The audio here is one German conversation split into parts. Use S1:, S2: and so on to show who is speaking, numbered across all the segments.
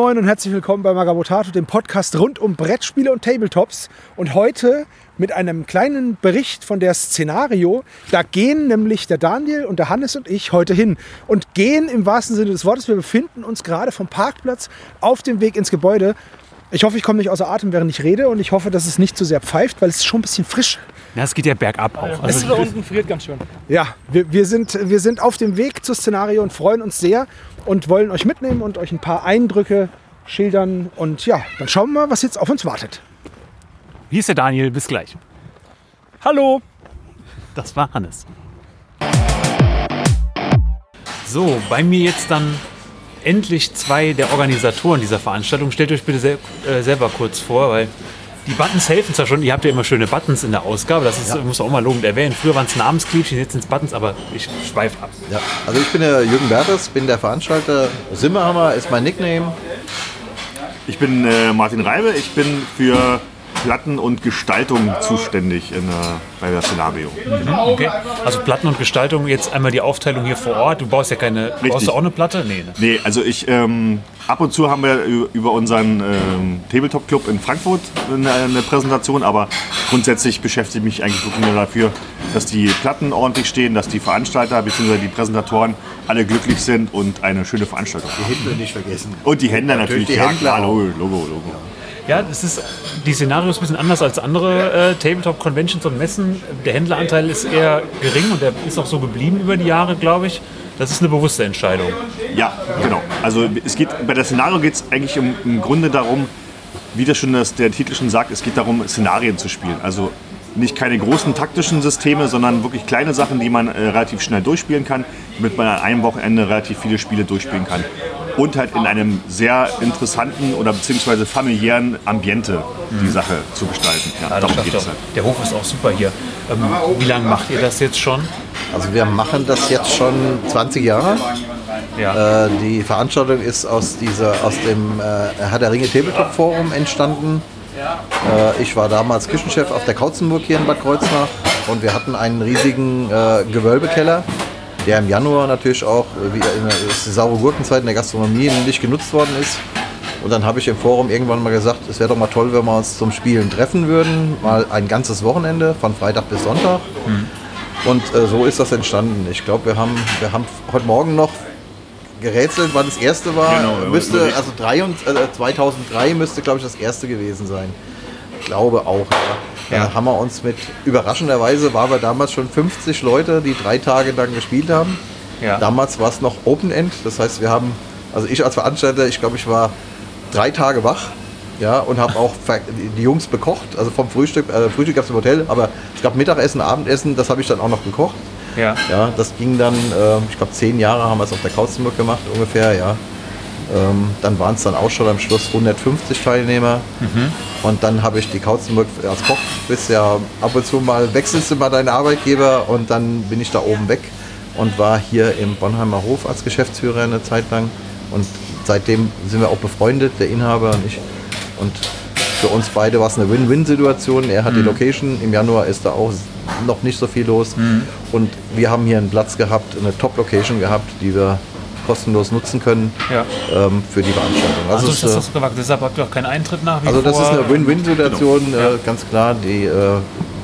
S1: Moin und herzlich willkommen bei Magabotato, dem Podcast rund um Brettspiele und Tabletops. Und heute mit einem kleinen Bericht von der Szenario. Da gehen nämlich der Daniel und der Hannes und ich heute hin. Und gehen im wahrsten Sinne des Wortes. Wir befinden uns gerade vom Parkplatz auf dem Weg ins Gebäude. Ich hoffe, ich komme nicht außer Atem, während ich rede. Und ich hoffe, dass es nicht zu sehr pfeift, weil es ist schon ein bisschen frisch.
S2: Ja, es geht ja bergab auch.
S1: Es
S2: Also,
S1: da unten friert ganz schön. Ja, wir, wir, sind, wir sind auf dem Weg zur Szenario und freuen uns sehr und wollen euch mitnehmen und euch ein paar Eindrücke schildern. Und ja, dann schauen wir mal, was jetzt auf uns wartet.
S2: hier ist der Daniel, bis gleich.
S1: Hallo!
S2: Das war Hannes. So, bei mir jetzt dann endlich zwei der Organisatoren dieser Veranstaltung. Stellt euch bitte sel äh, selber kurz vor, weil die Buttons helfen zwar schon, ihr habt ja immer schöne Buttons in der Ausgabe, das ist, muss man auch mal lobend erwähnen. Früher waren es Namenskliebchen, jetzt sind es Buttons, aber ich schweife ab.
S3: Ja, also ich bin der Jürgen Bertes, bin der Veranstalter. Simmerhammer ist mein Nickname.
S4: Ich bin äh, Martin Reibe, ich bin für Platten und Gestaltung zuständig in, äh, bei der Szenario.
S2: Okay. Also Platten und Gestaltung, jetzt einmal die Aufteilung hier vor Ort. Du baust ja keine, baust du auch eine Platte? Nee, ne?
S4: Nee, also ich, ähm, ab und zu haben wir über unseren ähm, Tabletop-Club in Frankfurt eine, eine Präsentation, aber grundsätzlich beschäftige ich mich eigentlich wirklich nur dafür, dass die Platten ordentlich stehen, dass die Veranstalter bzw. die Präsentatoren alle glücklich sind und eine schöne Veranstaltung haben.
S3: Die Händler nicht vergessen.
S4: Und die Händler natürlich,
S3: die
S4: ja,
S3: Händler
S4: klar,
S3: auch.
S4: Logo, Logo, Logo.
S2: Ja, das ist, die Szenario ist ein bisschen anders als andere äh, Tabletop-Conventions und Messen. Der Händleranteil ist eher gering und der ist auch so geblieben über die Jahre, glaube ich. Das ist eine bewusste Entscheidung.
S4: Ja, genau. Also es geht bei der Szenario geht es eigentlich im, im Grunde darum, wie das schon das, der Titel schon sagt, es geht darum, Szenarien zu spielen. Also nicht keine großen taktischen Systeme, sondern wirklich kleine Sachen, die man äh, relativ schnell durchspielen kann, damit man an einem Wochenende relativ viele Spiele durchspielen kann. Und halt in einem sehr interessanten oder beziehungsweise familiären Ambiente die Sache zu gestalten. Ja,
S2: Ja,
S4: darum
S2: schafft
S4: geht es
S2: auch.
S4: halt.
S2: Der Hof ist auch super hier. Ähm, wie lange macht ihr das jetzt schon?
S3: Also wir machen das jetzt schon 20 Jahre.
S2: Ja.
S3: Äh, die Veranstaltung ist aus, dieser, aus dem äh, Herr der Ringe Tabletop Forum entstanden. Äh, ich war damals Küchenchef auf der Kautzenburg hier in Bad Kreuznach und wir hatten einen riesigen äh, Gewölbekeller, der im Januar natürlich auch äh, wieder in der saure Gurkenzeit in der Gastronomie nicht genutzt worden ist. Und dann habe ich im Forum irgendwann mal gesagt, es wäre doch mal toll, wenn wir uns zum Spielen treffen würden. Mal ein ganzes Wochenende, von Freitag bis Sonntag. Und äh, so ist das entstanden. Ich glaube, wir haben, wir haben heute Morgen noch gerätselt, wann das erste war.
S4: Genau,
S3: müsste, also drei und, äh, 2003 müsste, glaube ich, das erste gewesen sein. Ich glaube auch. Ja.
S2: Ja.
S3: Da haben wir uns mit, überraschenderweise waren wir damals schon 50 Leute, die drei Tage lang gespielt haben.
S2: Ja.
S3: Damals war es noch Open End, das heißt, wir haben, also ich als Veranstalter, ich glaube, ich war drei Tage wach. Ja, und habe auch die Jungs bekocht, also vom Frühstück, äh, Frühstück gab es im Hotel, aber es gab Mittagessen, Abendessen, das habe ich dann auch noch gekocht.
S2: ja.
S3: Ja, das ging dann, äh, ich glaube, zehn Jahre haben wir es auf der Kautzenburg gemacht, ungefähr, ja. Ähm, dann waren es dann auch schon am Schluss 150 Teilnehmer. Und dann habe ich die Kautzenburg als Koch, bist ja ab und zu mal, wechselst du mal deinen Arbeitgeber und dann bin ich da oben weg und war hier im Bonheimer Hof als Geschäftsführer eine Zeit lang. Und seitdem sind wir auch befreundet, der Inhaber und ich. Und für uns beide war es eine Win-Win-Situation. Er hat die Location, im Januar ist da auch noch nicht so viel los. Und wir haben hier einen Platz gehabt, eine Top-Location gehabt, die wir kostenlos nutzen können
S2: Ja.
S3: ähm, für die Veranstaltung.
S2: Also
S3: es
S2: ist das
S3: äh,
S2: doch so gewachsen. Deshalb habt ihr auch keinen Eintritt nach wie
S3: also das
S2: vor.
S3: ist eine Win-Win-Situation,
S2: Ja.
S3: äh, ganz klar. Die, äh,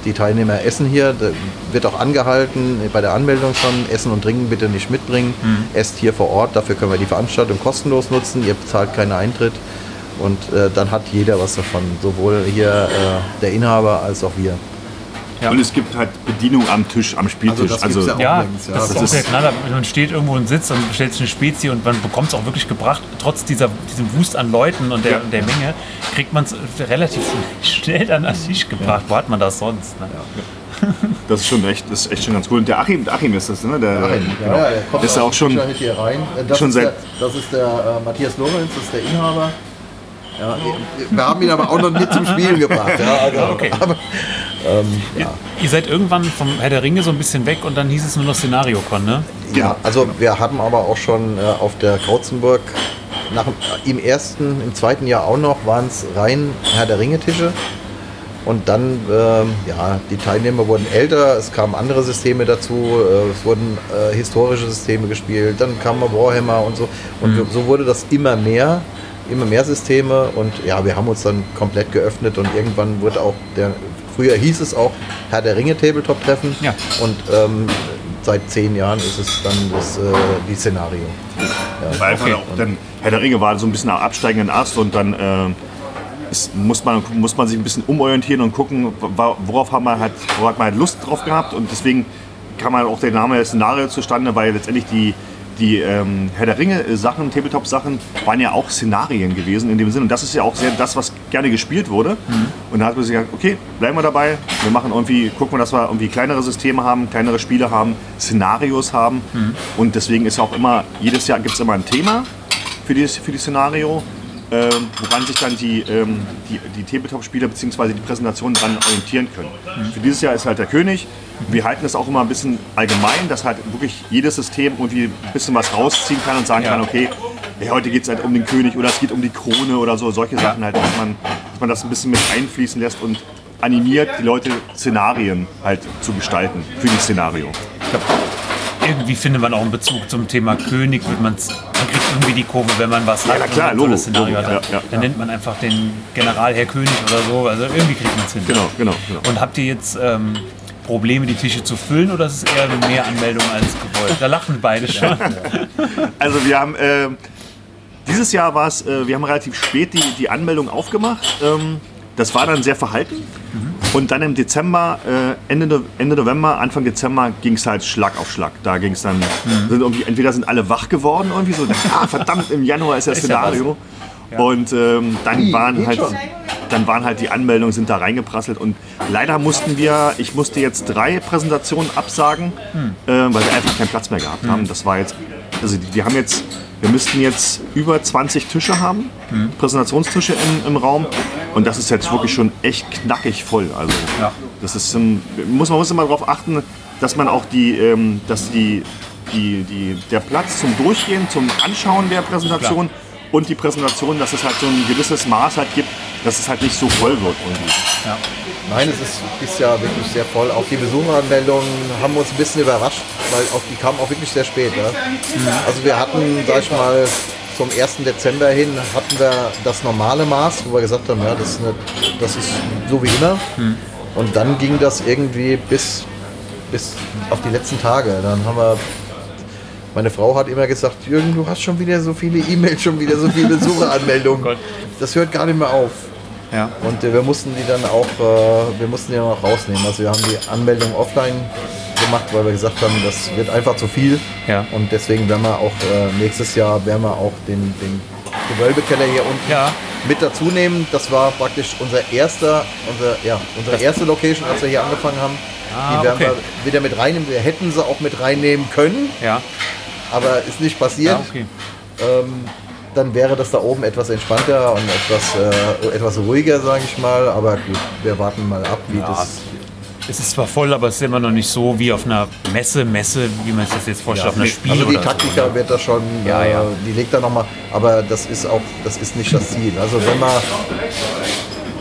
S3: die Teilnehmer essen hier, da wird auch angehalten bei der Anmeldung schon, Essen und Trinken bitte nicht mitbringen.
S2: Mhm.
S3: Esst hier vor Ort, dafür können wir die Veranstaltung kostenlos nutzen, ihr bezahlt keinen Eintritt. Und äh, dann hat jeder was davon, sowohl hier äh, der Inhaber als auch wir.
S2: Ja.
S4: Und es gibt halt Bedienung am Tisch, am Spieltisch.
S3: das
S4: Also,
S3: ja auch.
S2: Ja,
S3: übrigens, ja.
S2: das, ist
S4: Das
S2: auch
S4: ist-
S2: der Knaller. Man steht irgendwo und sitzt und bestellt sich eine Spezie und man bekommt es auch wirklich gebracht. Trotz dieser, diesem Wust an Leuten und der,
S4: Ja.
S2: der Menge kriegt man es relativ schnell dann an den Tisch gebracht. Wo hat man das sonst? Ne?
S4: das ist schon echt, das ist echt schon ganz cool. Und der Achim, der Achim ist das, ne? Der,
S3: Achim,
S4: genau.
S3: ja, der kommt
S4: ist ja auch schon.
S3: hier rein. Äh, Das
S4: schon
S3: ist
S4: seit-
S3: der, das ist der äh, Matthias Lorenz, das ist der Inhaber. Ja, wir haben ihn aber auch noch nicht zum Spielen gebracht. Ja, also,
S2: Okay.
S3: aber, ähm, ja.
S2: Ihr seid irgendwann vom Herr der Ringe so ein bisschen weg und dann hieß es nur noch Szenario-Con, ne?
S3: ja, also wir haben aber auch schon äh, auf der Krauzenburg nach, im ersten, im zweiten Jahr auch noch waren es rein Herr der Ringe Tische. Und dann, ähm, ja, die Teilnehmer wurden älter, es kamen andere Systeme dazu, äh, es wurden äh, historische Systeme gespielt, dann kam Warhammer und so. Und so wurde das immer mehr. Immer mehr Systeme und ja, wir haben uns dann komplett geöffnet und irgendwann wurde auch der, früher hieß es auch Herr der Ringe Tabletop-Treffen
S2: Ja.
S3: und ähm, seit zehn Jahren ist es dann das, äh, die Szenario.
S4: Weil einfach
S2: Okay.
S4: auch dann Herr der Ringe war so ein bisschen am absteigenden Ast und dann äh, ist, muss, man, muss man sich ein bisschen umorientieren und gucken, worauf hat man halt, worauf hat man halt Lust drauf gehabt und deswegen kam halt auch der Name Szenario zustande, weil letztendlich die, die ähm, Herr der Ringe äh, Sachen, Tabletop-Sachen waren ja auch Szenarien gewesen in dem Sinne und das ist ja auch sehr das, was gerne gespielt wurde. Und da hat man sich gesagt, okay, bleiben wir dabei, wir machen irgendwie, gucken wir, dass wir irgendwie kleinere Systeme haben, kleinere Spiele haben, Szenarios haben. Und deswegen ist ja auch immer, jedes Jahr gibt es immer ein Thema für, dieses, für die Szenario, ähm, woran sich dann die, ähm, die, die Tabletop-Spieler bzw. die Präsentation dran orientieren können. Für dieses Jahr ist halt der König. Wir halten es auch immer ein bisschen allgemein, dass halt wirklich jedes System irgendwie ein bisschen was rausziehen kann und sagen
S2: Ja.
S4: kann, okay, ja, heute geht es halt um den König oder es geht um die Krone oder so, solche Sachen halt, dass man, dass man das ein bisschen mit einfließen lässt und animiert, die Leute Szenarien halt zu gestalten für die Szenario.
S2: Glaub, irgendwie findet man auch einen Bezug zum Thema König. Wird man kriegt irgendwie die Kurve, wenn man was hat.
S4: na klar, Logo,
S2: tolles Szenario
S4: Logo,
S2: hat.
S4: ja, ja,
S2: Dann
S4: ja.
S2: nennt man einfach den General Herr König oder so. Also irgendwie kriegt man es hin.
S4: Genau, genau, genau.
S2: Und habt ihr jetzt ähm, Probleme, die Tische zu füllen oder ist es eher mehr Anmeldungen als gewollt? Da lachen beide schon.
S4: Also wir haben äh, dieses Jahr war es, äh, wir haben relativ spät die, die Anmeldung aufgemacht. Ähm, das war dann sehr verhalten. Und dann im Dezember, äh, Ende, Ende November, Anfang Dezember ging es halt Schlag auf Schlag. Da ging es dann, sind irgendwie, entweder sind alle wach geworden, irgendwie so, ah, verdammt, im Januar ist ja
S2: Ist ja.
S4: Szenario. Und ähm, dann,
S3: Wie?
S4: waren halt,
S3: schon?
S4: dann waren halt die Anmeldungen sind da reingeprasselt und leider mussten wir, ich musste jetzt drei Präsentationen absagen, äh, weil wir einfach keinen Platz mehr gehabt haben. Das war jetzt, also die, die haben jetzt, wir müssten jetzt über 20 Tische haben, Präsentationstische im, im Raum und das ist jetzt wirklich schon echt knackig voll. Also
S2: Ja.
S4: das ist, ähm, muss man muss immer darauf achten, dass man auch die, ähm, dass die, die, die, der Platz zum Durchgehen, zum Anschauen der Präsentation und die Präsentation, dass es halt so ein gewisses Maß halt gibt, dass es halt nicht so voll wird irgendwie.
S2: Ja.
S3: Nein, es ist dieses Jahr wirklich sehr voll. Auch die Besucheranmeldungen haben uns ein bisschen überrascht, weil auch die kamen auch wirklich sehr spät. Ja. Also wir hatten, sag ich mal, zum 1. Dezember hin hatten wir das normale Maß, wo wir gesagt haben, ja, das ist, eine, das ist so wie immer. Und dann ging das irgendwie bis, bis auf die letzten Tage. Dann haben wir meine Frau hat immer gesagt, Jürgen, du hast schon wieder so viele E-Mails, schon wieder so viele Besucheranmeldungen.
S2: Gott.
S3: das hört gar nicht mehr auf.
S2: Ja.
S3: Und äh, wir mussten die dann auch, äh, wir mussten die dann auch rausnehmen. Also wir haben die Anmeldung offline gemacht, weil wir gesagt haben, das wird einfach zu viel.
S2: Ja.
S3: Und deswegen werden wir auch äh, nächstes Jahr werden wir auch den, den Gewölbekeller hier unten
S2: Ja.
S3: mit dazu nehmen. Das war praktisch unser erster, unser, ja, unsere erste Location, als wir hier angefangen haben.
S2: Ah,
S3: die werden
S2: okay.
S3: wir wieder mit reinnehmen. Wir hätten sie auch mit reinnehmen können,
S2: Ja.
S3: Aber ist nicht passiert.
S2: Ja, okay.
S3: Ähm, dann wäre das da oben etwas entspannter und etwas, äh, etwas ruhiger, sage ich mal. Aber gut, wir warten mal ab, wie
S2: Ja,
S3: das.
S2: Es ist zwar voll, aber es ist immer noch nicht so wie auf einer Messe, Messe, wie man sich das jetzt vorstellt, auf einer Spiel
S3: Also die Taktika
S2: so.
S3: wird da schon,
S2: Ja,
S3: äh,
S2: ja.
S3: die legt da nochmal, aber das ist auch, das ist nicht das Ziel. Also wenn wir,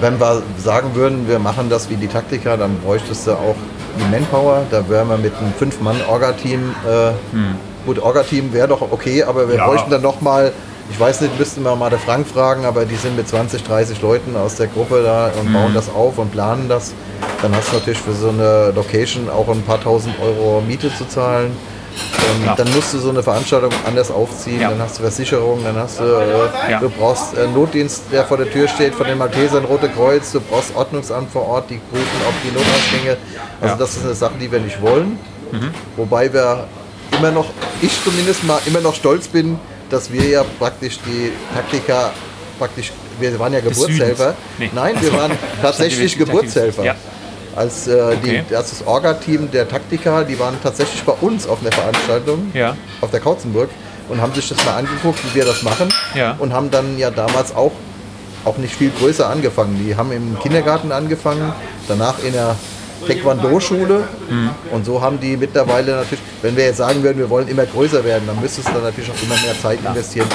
S3: wenn wir sagen würden, wir machen das wie die Taktika, dann bräuchtest du auch die Manpower. Da wären wir mit einem Fünf-Mann-Orga-Team, äh, gut, Orga-Team wäre doch okay, aber wir
S4: Ja.
S3: bräuchten dann nochmal, ich weiß nicht, müssten wir mal den Frank fragen, aber die sind mit 20, 30 Leuten aus der Gruppe da und bauen das auf und planen das. Dann hast du natürlich für so eine Location auch ein paar tausend Euro Miete zu zahlen. Ähm,
S2: Ja.
S3: Dann musst du so eine Veranstaltung anders aufziehen,
S2: Ja.
S3: dann hast du Versicherung, dann hast du, äh,
S2: Ja.
S3: du brauchst äh, Notdienst, der vor der Tür steht, von den Maltesern, Rote Kreuz, du brauchst Ordnungsamt vor Ort, die prüfen, ob die Notausgänge, also
S2: Ja.
S3: das ist eine Sache, die wir nicht wollen.
S2: Mhm.
S3: Wobei wir immer noch, ich zumindest mal immer noch stolz bin, dass wir ja praktisch die Taktika, praktisch, wir waren ja
S2: Des
S3: Geburtshelfer.
S2: Nee.
S3: Nein, wir waren tatsächlich Geburtshelfer.
S2: Ja.
S3: Als, äh, die,
S2: Okay.
S3: als das Orga-Team der Taktika, die waren tatsächlich bei uns auf einer Veranstaltung
S2: Ja.
S3: auf der Kautzenburg und haben sich das mal angeguckt, wie wir das machen.
S2: Ja.
S3: Und haben dann ja damals auch, auch nicht viel größer angefangen. Die haben im Kindergarten angefangen, danach in der Taekwondo-Schule.
S2: Mhm.
S3: Und so haben die mittlerweile natürlich, wenn wir jetzt sagen würden, wir wollen immer größer werden, dann müsstest du dann natürlich auch immer mehr Zeit investieren.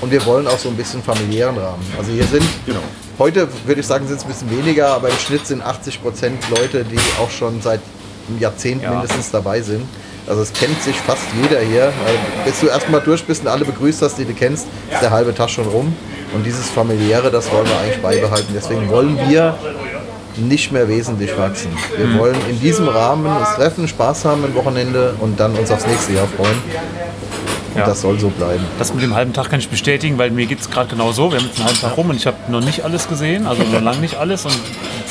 S3: Und wir wollen auch so ein bisschen familiären Rahmen. Also hier sind,
S4: Genau.
S3: heute würde ich sagen, sind es ein bisschen weniger, aber im Schnitt sind 80 Prozent Leute, die auch schon seit einem Jahrzehnt
S2: Ja.
S3: mindestens dabei sind. Also es kennt sich fast jeder hier. Also bis du erstmal durch bist und alle begrüßt hast, die du kennst, ist der halbe Tag schon rum. Und dieses familiäre, das wollen wir eigentlich beibehalten. Deswegen wollen wir nicht mehr wesentlich wachsen. Wir
S2: Mhm.
S3: wollen in diesem Rahmen uns treffen, Spaß haben am Wochenende und dann uns aufs nächste Jahr freuen. Und
S2: Ja.
S3: das soll so bleiben.
S2: Das mit dem halben Tag kann ich bestätigen, weil mir geht es gerade genau so. Wir haben jetzt einen halben Tag rum und ich habe noch nicht alles gesehen, also noch lange nicht alles und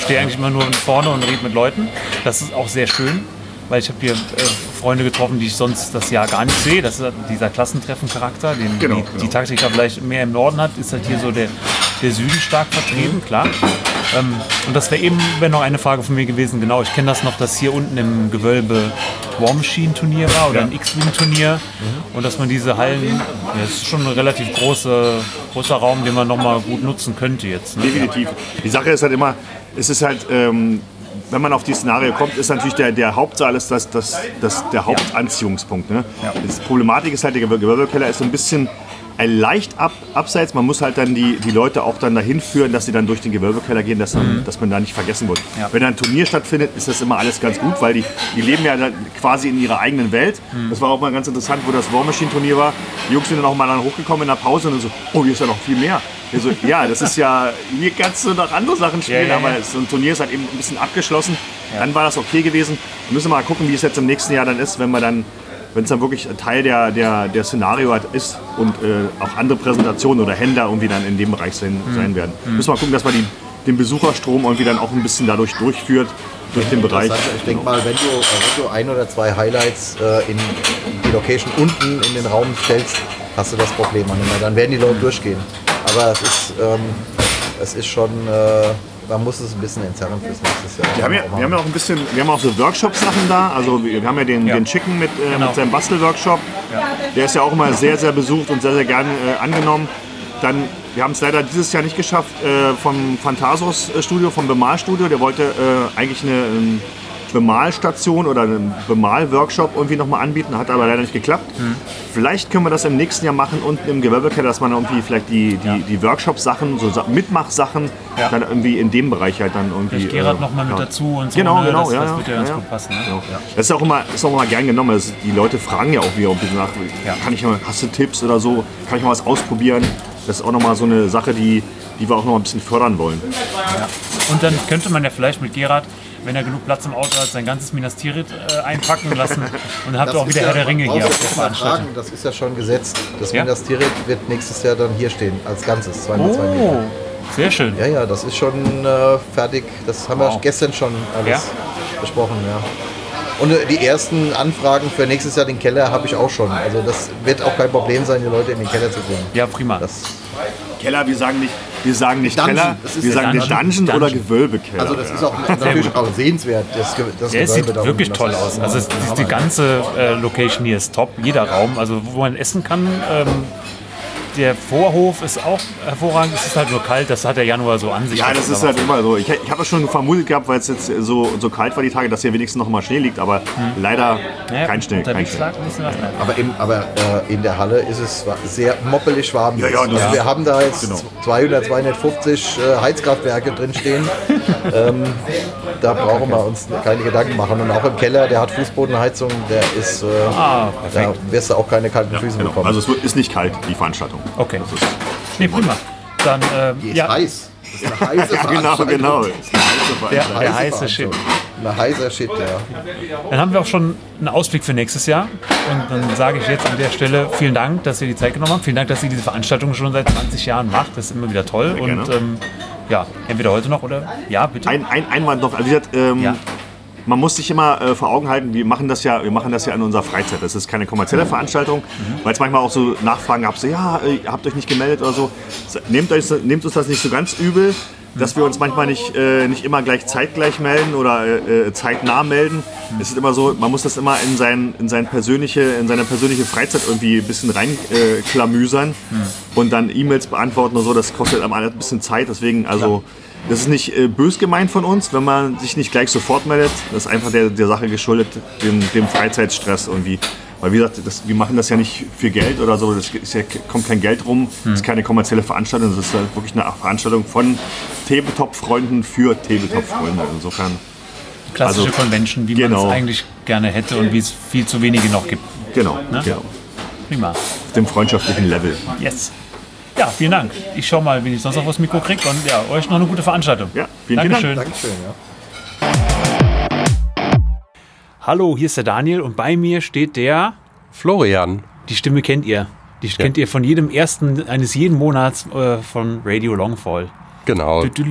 S2: stehe eigentlich immer nur vorne und rede mit Leuten. Das ist auch sehr schön, weil ich habe hier äh, Freunde getroffen, die ich sonst das Jahr gar nicht sehe. Das ist dieser Klassentreffen-Charakter, den
S4: Genau,
S2: die,
S4: genau.
S2: die Taktika vielleicht mehr im Norden hat, ist halt hier so der, der Süden stark vertreten, klar. Ähm, und das wäre eben wär noch eine Frage von mir gewesen. Genau, ich kenne das noch, dass hier unten im Gewölbe War Machine Turnier war oder ein X-Wing Turnier und dass man diese Hallen, ja, das ist schon ein relativ große, großer Raum, den man noch mal gut nutzen könnte jetzt. Ne?
S4: Definitiv. Die Sache ist halt immer, es ist halt, ähm, wenn man auf die Szenario kommt, ist natürlich der, der Hauptsaal ist das, das, das, der Hauptanziehungspunkt. Ne? Die Problematik ist halt, der Gewölbe- Gewölbekeller ist so ein bisschen ein leicht ab, abseits. Man muss halt dann die, die Leute auch dann dahin führen, dass sie dann durch den Gewölbekeller gehen, dass, man, dass man da nicht vergessen wird.
S2: Ja.
S4: Wenn da ein Turnier stattfindet, ist das immer alles ganz gut, weil die, die leben ja dann quasi in ihrer eigenen Welt. Das war auch mal ganz interessant, wo das War Machine Turnier war. Die Jungs sind dann auch mal dann hochgekommen in der Pause und dann so, oh, hier ist ja noch viel mehr. Wir so, ja, das ist ja, hier kannst du noch andere Sachen spielen,
S2: ja, ja.
S4: aber so ein Turnier ist halt eben ein bisschen abgeschlossen. Dann war das okay gewesen. Wir müssen mal gucken, wie es jetzt im nächsten Jahr dann ist, wenn wir dann, wenn es dann wirklich Teil der, der, der Szenario halt ist und äh, auch andere Präsentationen oder Händler irgendwie dann in dem Bereich sein,
S2: Mhm.
S4: sein werden. Müssen wir mal gucken, dass wir die, den Besucherstrom irgendwie dann auch ein bisschen dadurch durchführt, durch den Bereich.
S3: Ich denke mal, wenn du, wenn du ein oder zwei Highlights äh, in die Location unten in den Raum stellst, hast du das Problem mehr. Dann werden die Leute durchgehen. Aber es ist, ähm, es ist schon, äh, man muss es ein bisschen entzerren fürs nächste Jahr.
S4: Wir haben, ja, wir haben ja auch ein bisschen, wir haben auch so Workshop-Sachen da. Also wir haben ja den,
S2: Ja.
S4: den Chicken mit, äh,
S2: Genau.
S4: mit seinem Bastel-Workshop. Der ist ja auch immer sehr, sehr besucht und sehr, sehr gerne äh, angenommen. Dann, wir haben es leider dieses Jahr nicht geschafft äh, vom Phantasos äh, Studio, vom Bemalstudio. Der wollte äh, eigentlich eine ähm, Bemalstation oder einen Bemalworkshop irgendwie nochmal anbieten, hat aber leider nicht geklappt.
S2: Hm.
S4: Vielleicht können wir das im nächsten Jahr machen, unten im Gewölbekeller, dass man irgendwie vielleicht die, die, die Workshop-Sachen, so Sa- Mitmach-Sachen,
S2: Ja.
S4: dann irgendwie in dem Bereich halt dann irgendwie.
S2: Vielleicht Gerhard
S4: äh,
S2: noch mal mit
S4: ja.
S2: dazu und so.
S4: Genau,
S2: ne?
S4: genau,
S2: das,
S4: ja,
S2: das
S4: ja,
S2: wird ja ganz
S4: ja,
S2: gut passen. Ne?
S4: Genau. Das ist auch immer, ist auch immer gern genommen. Das, die Leute fragen ja auch wieder ein bisschen nach,
S2: Ja.
S4: kann ich mal, hast du Tipps oder so, kann ich mal was ausprobieren? Das ist auch nochmal so eine Sache, die, die wir auch noch ein bisschen fördern wollen.
S2: Und dann könnte man ja vielleicht mit Gerhard, wenn er genug Platz im Auto hat, sein ganzes Minas Tirith äh, einpacken lassen. Und dann habt ihr auch wieder Herr der Ringe hier auf der Veranstaltung.
S3: Das ist ja schon gesetzt. Das
S2: Ja?
S3: Minas Tirith wird nächstes Jahr dann hier stehen, als Ganzes, 2 mal 2 Meter.
S2: Oh, sehr schön.
S3: Ja, ja, das ist schon äh, fertig. Das haben
S2: Wow.
S3: wir gestern schon alles
S2: Ja?
S3: besprochen, ja. Und äh, die ersten Anfragen für nächstes Jahr den Keller habe ich auch schon. Also das wird auch kein Problem sein, die Leute in den Keller zu bringen.
S2: Ja, prima.
S3: Das,
S4: Keller, wir sagen nicht, wir sagen nicht
S3: Dungeon.
S4: Keller, wir sagen nicht
S2: Dungeon.
S4: Dungeon,
S2: Dungeon.
S4: oder Gewölbekeller.
S3: also das ist auch natürlich auch sehenswert. Das, das
S2: Der
S3: Gewölbe
S2: sieht
S3: da
S2: wirklich toll aus. Also die, die ganze äh, Location hier ist top. Jeder Raum, also wo man essen kann. Ähm, der Vorhof ist auch hervorragend. Es ist halt nur kalt. Das hat der Januar so an sich.
S4: Ja, das ist halt immer so. Ich, ich habe es schon vermutet gehabt, weil es jetzt so, so kalt war die Tage, dass hier wenigstens noch mal Schnee liegt, aber leider
S2: Ja,
S4: kein Schnee. Kein Schnee.
S2: lag ein bisschen was. ne?
S3: Aber, im, aber äh, in der Halle ist es sehr moppelig warm.
S4: Ja, ja,
S3: also
S4: das-
S3: Wir haben da jetzt
S4: Genau.
S3: 200, 250 äh, Heizkraftwerke drin stehen. ähm, da brauchen wir uns keine Gedanken machen. Und auch im Keller, der hat Fußbodenheizung, der ist, äh,
S2: Ah,
S3: da wirst du auch keine kalten Füße
S4: Genau.
S3: bekommen.
S4: Also es ist nicht kalt, die Veranstaltung.
S2: Okay.
S4: Das ist,
S2: Nee, prima. Dann, äh,
S3: die ist
S2: ja,
S3: heiß. Das ist eine heiße
S4: genau, genau. Das ist eine heiße
S2: der, der heiße Shit.
S3: Ein heißer Shit, ja.
S2: Dann haben wir auch schon einen Ausblick für nächstes Jahr. Und dann sage ich jetzt an der Stelle vielen Dank, dass ihr die Zeit genommen habt. Vielen Dank, dass ihr diese Veranstaltung schon seit 20 Jahren macht. Das ist immer wieder toll.
S4: Sehr
S2: Und ähm, ja, entweder heute noch oder ja, bitte.
S4: Ein, ein Einwand noch. Also ähm,
S2: Ja.
S4: Man muss sich immer äh, vor Augen halten, wir machen, das ja, wir machen das ja in unserer Freizeit. Das ist keine kommerzielle Veranstaltung, weil es manchmal auch so Nachfragen gab, so ja, äh, ihr habt euch nicht gemeldet oder so. Nehmt, euch, nehmt uns das nicht so ganz übel, dass wir uns manchmal nicht, äh, nicht immer gleich zeitgleich melden oder äh, äh, zeitnah melden. Es ist immer so, man muss das immer in, sein, in, sein persönliche, in seine persönliche Freizeit irgendwie ein bisschen reinklamüsern klamüsern und dann E-Mails beantworten und so. Das kostet einem alles ein bisschen Zeit. Deswegen, also. Das ist nicht äh, bös gemeint von uns, wenn man sich nicht gleich sofort meldet. Das ist einfach der, der Sache geschuldet, dem, dem Freizeitstress irgendwie. Weil wie gesagt, das, wir machen das ja nicht für Geld oder so, es ist ja, kommt kein Geld rum, es ist keine kommerzielle Veranstaltung, das ist halt wirklich eine Veranstaltung von Tabletop-Freunden für Tabletop-Freunde. Insofern
S5: Klassische
S4: Also,
S5: Convention, wie man
S4: genau.
S5: es eigentlich gerne hätte und wie es viel zu wenige noch gibt.
S4: Genau,
S5: Ne?
S4: genau.
S5: Prima.
S4: Auf dem freundschaftlichen Level.
S5: Yes. Ja, vielen Dank. Ich schau mal, wie ich sonst noch was Mikro kriege und ja, euch noch eine gute Veranstaltung.
S4: Ja, vielen, vielen Dank.
S5: Dankeschön.
S3: Dankeschön, ja.
S5: Hallo, hier ist der Daniel und bei mir steht der,
S6: Florian.
S5: die Stimme kennt ihr. Die kennt ihr von jedem ersten eines jeden Monats äh, von Radio Longfall.
S6: Genau.
S5: Heute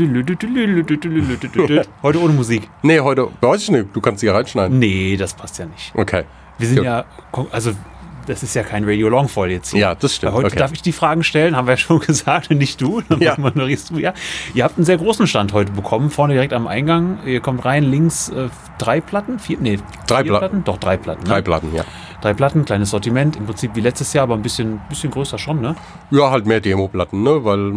S5: ohne Musik.
S6: Nee, heute, weiß ich nicht, du kannst sie reinschneiden.
S5: Nee, das passt ja nicht.
S6: Okay.
S5: Wir sind
S6: Gut.
S5: ja, also das ist ja kein Radio Longfall jetzt hier.
S6: Ja, das stimmt.
S5: Weil Heute
S6: Okay.
S5: darf ich die Fragen stellen, haben wir ja schon gesagt, und nicht du. Dann
S6: Ja.
S5: du ja. Ihr habt einen sehr großen Stand heute bekommen, vorne direkt am Eingang. Ihr kommt rein, links äh, drei Platten, vier, nee,
S6: Drei
S5: vier
S6: Platten.
S5: Doch, drei Platten. Ne?
S6: Drei Platten, ja.
S5: Drei Platten, kleines Sortiment, im Prinzip wie letztes Jahr, aber ein bisschen, bisschen größer schon, ne?
S6: Ja, halt mehr Demo-Platten, ne? Weil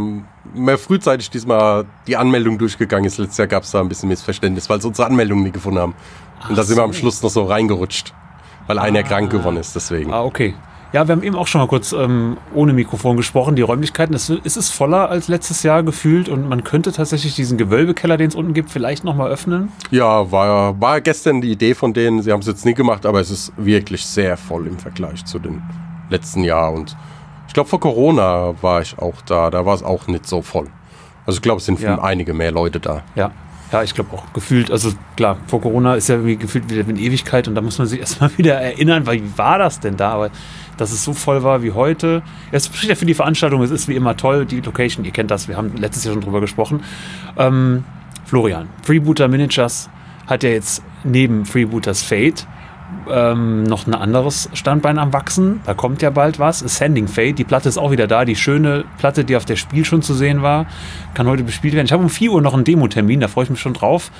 S6: mehr frühzeitig diesmal die Anmeldung durchgegangen ist. Letztes Jahr gab es da ein bisschen Missverständnis, weil sie unsere Anmeldung nie gefunden haben. Und da sind wir am Schluss noch so reingerutscht. Weil einer krank geworden ist, deswegen.
S5: Ah, okay. Ja, wir haben eben auch schon mal kurz ähm, ohne Mikrofon gesprochen. Die Räumlichkeiten, es, es ist voller als letztes Jahr gefühlt und man könnte tatsächlich diesen Gewölbekeller, den es unten gibt, vielleicht nochmal öffnen.
S6: Ja, war, war gestern die Idee von denen. Sie haben es jetzt nie gemacht, aber es ist wirklich sehr voll im Vergleich zu den letzten Jahren. Und ich glaube, vor Corona war ich auch da. Da war es auch nicht so voll. Also ich glaube, es sind
S5: Ja.
S6: einige mehr Leute da.
S5: Ja, ja, ich glaube auch gefühlt, also klar, vor Corona ist ja irgendwie gefühlt wieder eine Ewigkeit und da muss man sich erstmal wieder erinnern, weil wie war das denn da? Aber dass es so voll war wie heute. Es spricht ja für die Veranstaltung, es ist wie immer toll, die Location, ihr kennt das, wir haben letztes Jahr schon drüber gesprochen. Ähm, Florian, Freebooter Miniatures hat ja jetzt neben Freebooters Fate ähm, noch ein anderes Standbein am Wachsen. Da kommt ja bald was. Ascending Fate. Die Platte ist auch wieder da. Die schöne Platte, die auf der Spiel schon zu sehen war, kann heute bespielt werden. Ich habe um 4 Uhr noch einen Demo-Termin, da freue ich mich schon drauf.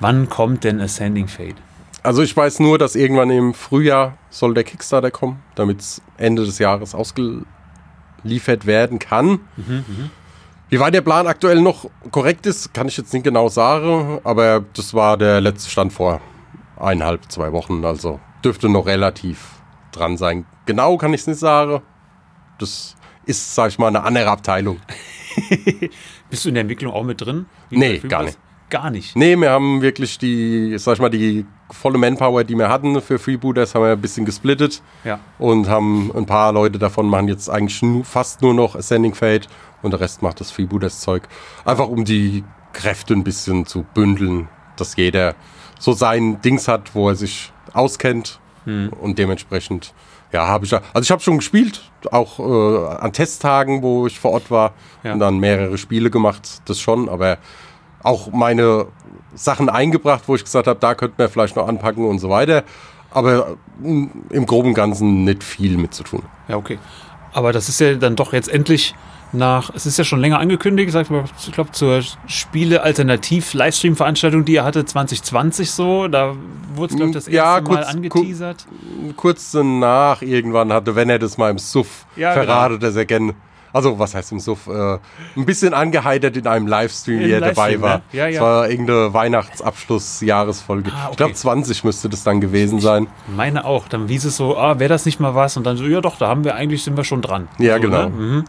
S5: Wann kommt denn Ascending Fate?
S6: Also ich weiß nur, dass irgendwann im Frühjahr soll der Kickstarter kommen, damit es Ende des Jahres ausgeliefert werden kann. Wie weit der Plan aktuell noch korrekt ist, kann ich jetzt nicht genau sagen, aber das war der letzte Stand vor eineinhalb, zwei Wochen, also dürfte noch relativ dran sein. Genau kann ich es nicht sagen. Das ist, sag ich mal, eine andere Abteilung.
S5: Bist du in der Entwicklung auch mit drin? Wie
S6: Nee, gar
S5: Freebooters? Gar nicht.
S6: Nee, wir haben wirklich die, sag ich mal, die volle Manpower, die wir hatten für Freebooters, haben wir ein bisschen gesplittet.
S5: Ja.
S6: Und haben ein paar Leute davon machen jetzt eigentlich fast nur noch Ascending Fate und der Rest macht das Freebooters Zeug. Einfach um die Kräfte ein bisschen zu bündeln, dass jeder so sein Dings hat, wo er sich auskennt und dementsprechend ja, habe ich ja. Also ich habe schon gespielt, auch äh, an Testtagen, wo ich vor Ort war
S5: Ja.
S6: und dann mehrere Spiele gemacht, das schon, aber auch meine Sachen eingebracht, wo ich gesagt habe, da könnten wir vielleicht noch anpacken und so weiter. Aber mm, im groben und Ganzen nicht viel mit zu tun.
S5: Ja, okay. Aber das ist ja dann doch jetzt endlich nach, es ist ja schon länger angekündigt, ich mal, ich glaube zur Spiele-Alternativ-Livestream-Veranstaltung, die er hatte 2020 so, da wurde es, glaube ich, das erste
S6: Ja,
S5: Mal
S6: kurz-
S5: angeteasert.
S6: Kurz danach irgendwann hatte, wenn er das mal im Suff
S5: Ja,
S6: verratet, dass er gerne, also was heißt im Suff, äh, ein bisschen angeheitert in einem Livestream, wie er
S5: Livestream,
S6: dabei war.
S5: ne? Ja, ja.
S6: Es war irgendeine Weihnachtsabschluss-Jahresfolge.
S5: Ah, okay.
S6: Ich glaube 20 müsste das dann gewesen sein.
S5: Meine auch. Dann hieß es so, ah, wäre das nicht mal was? Und dann so, ja doch, da haben wir eigentlich, sind wir schon dran.
S6: Ja,
S5: so,
S6: genau.
S5: Ne? Mhm.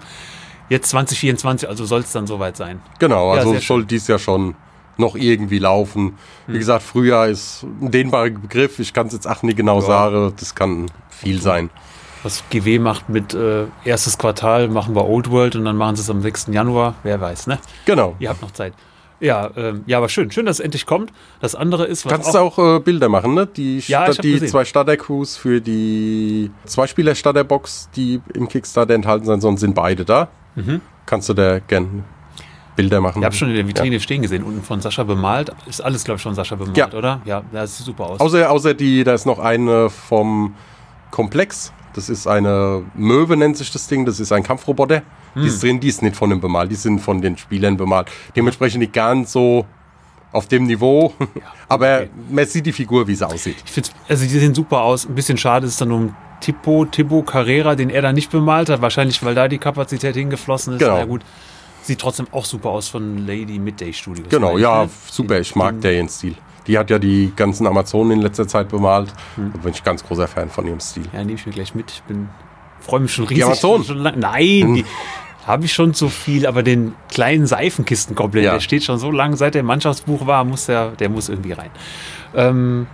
S5: Jetzt 2024, also soll es dann soweit sein.
S6: Genau,
S5: Ja,
S6: also
S5: sehr
S6: soll dies ja schon noch irgendwie laufen.
S5: Hm.
S6: Wie gesagt, Frühjahr ist ein dehnbarer Begriff. Ich kann es jetzt auch nicht genau sagen. Das kann viel sein.
S5: Was GW macht mit äh, erstes Quartal, machen wir Old World und dann machen sie es am 6. Januar. Wer weiß, ne?
S6: Genau.
S5: Ihr habt noch Zeit. Ja, ähm, ja, aber schön. Schön, dass es endlich kommt. Das andere ist, was
S6: Kannst du auch äh, Bilder machen, ne? Die,
S5: Ja, hab
S6: die zwei Starter-Crews für die Zwei-Spieler-Starter-Box, die im Kickstarter enthalten sein sollen, sind beide da. Kannst du da gern Bilder machen?
S5: Mhm. Ich habe schon in der Vitrine stehen gesehen, unten von Sascha bemalt. Ist alles, glaube ich, von Sascha bemalt,
S6: Ja.
S5: oder? Ja, das sieht super aus.
S6: Außer, außer die, da ist noch eine vom Komplex. Das ist eine Möwe, nennt sich das Ding. Das ist ein Kampfroboter. Die
S5: Hm.
S6: ist drin, die ist nicht von dem bemalt. Die sind von den Spielern bemalt. Dementsprechend nicht ganz so auf dem Niveau. Aber
S5: okay.
S6: man sieht die Figur, wie sie aussieht.
S5: Ich finde, also die sehen super aus. Ein bisschen schade ist es dann um Tipo, Tipo Carrera, den er da nicht bemalt hat. Wahrscheinlich, weil da die Kapazität hingeflossen ist.
S6: Genau.
S5: Ja, gut. Sieht trotzdem auch super aus von Lady Midday Studios.
S6: Genau,
S5: ich,
S6: ja,
S5: ne?
S6: super. Ich mag
S5: den-
S6: Stil. Die hat ja die ganzen Amazonen in letzter Zeit bemalt.
S5: Hm.
S6: Da bin ich ganz großer Fan von ihrem Stil.
S5: Ja, nehme ich mir gleich mit. Ich bin freue mich schon riesig.
S6: Amazonen?
S5: Schon lang, nein, die,
S2: Habe ich schon zu viel, aber den kleinen Seifenkistengoblin,
S6: Ja.
S2: der steht schon so lange, seit der im Mannschaftsbuch war, muss der, der muss irgendwie rein. Ähm,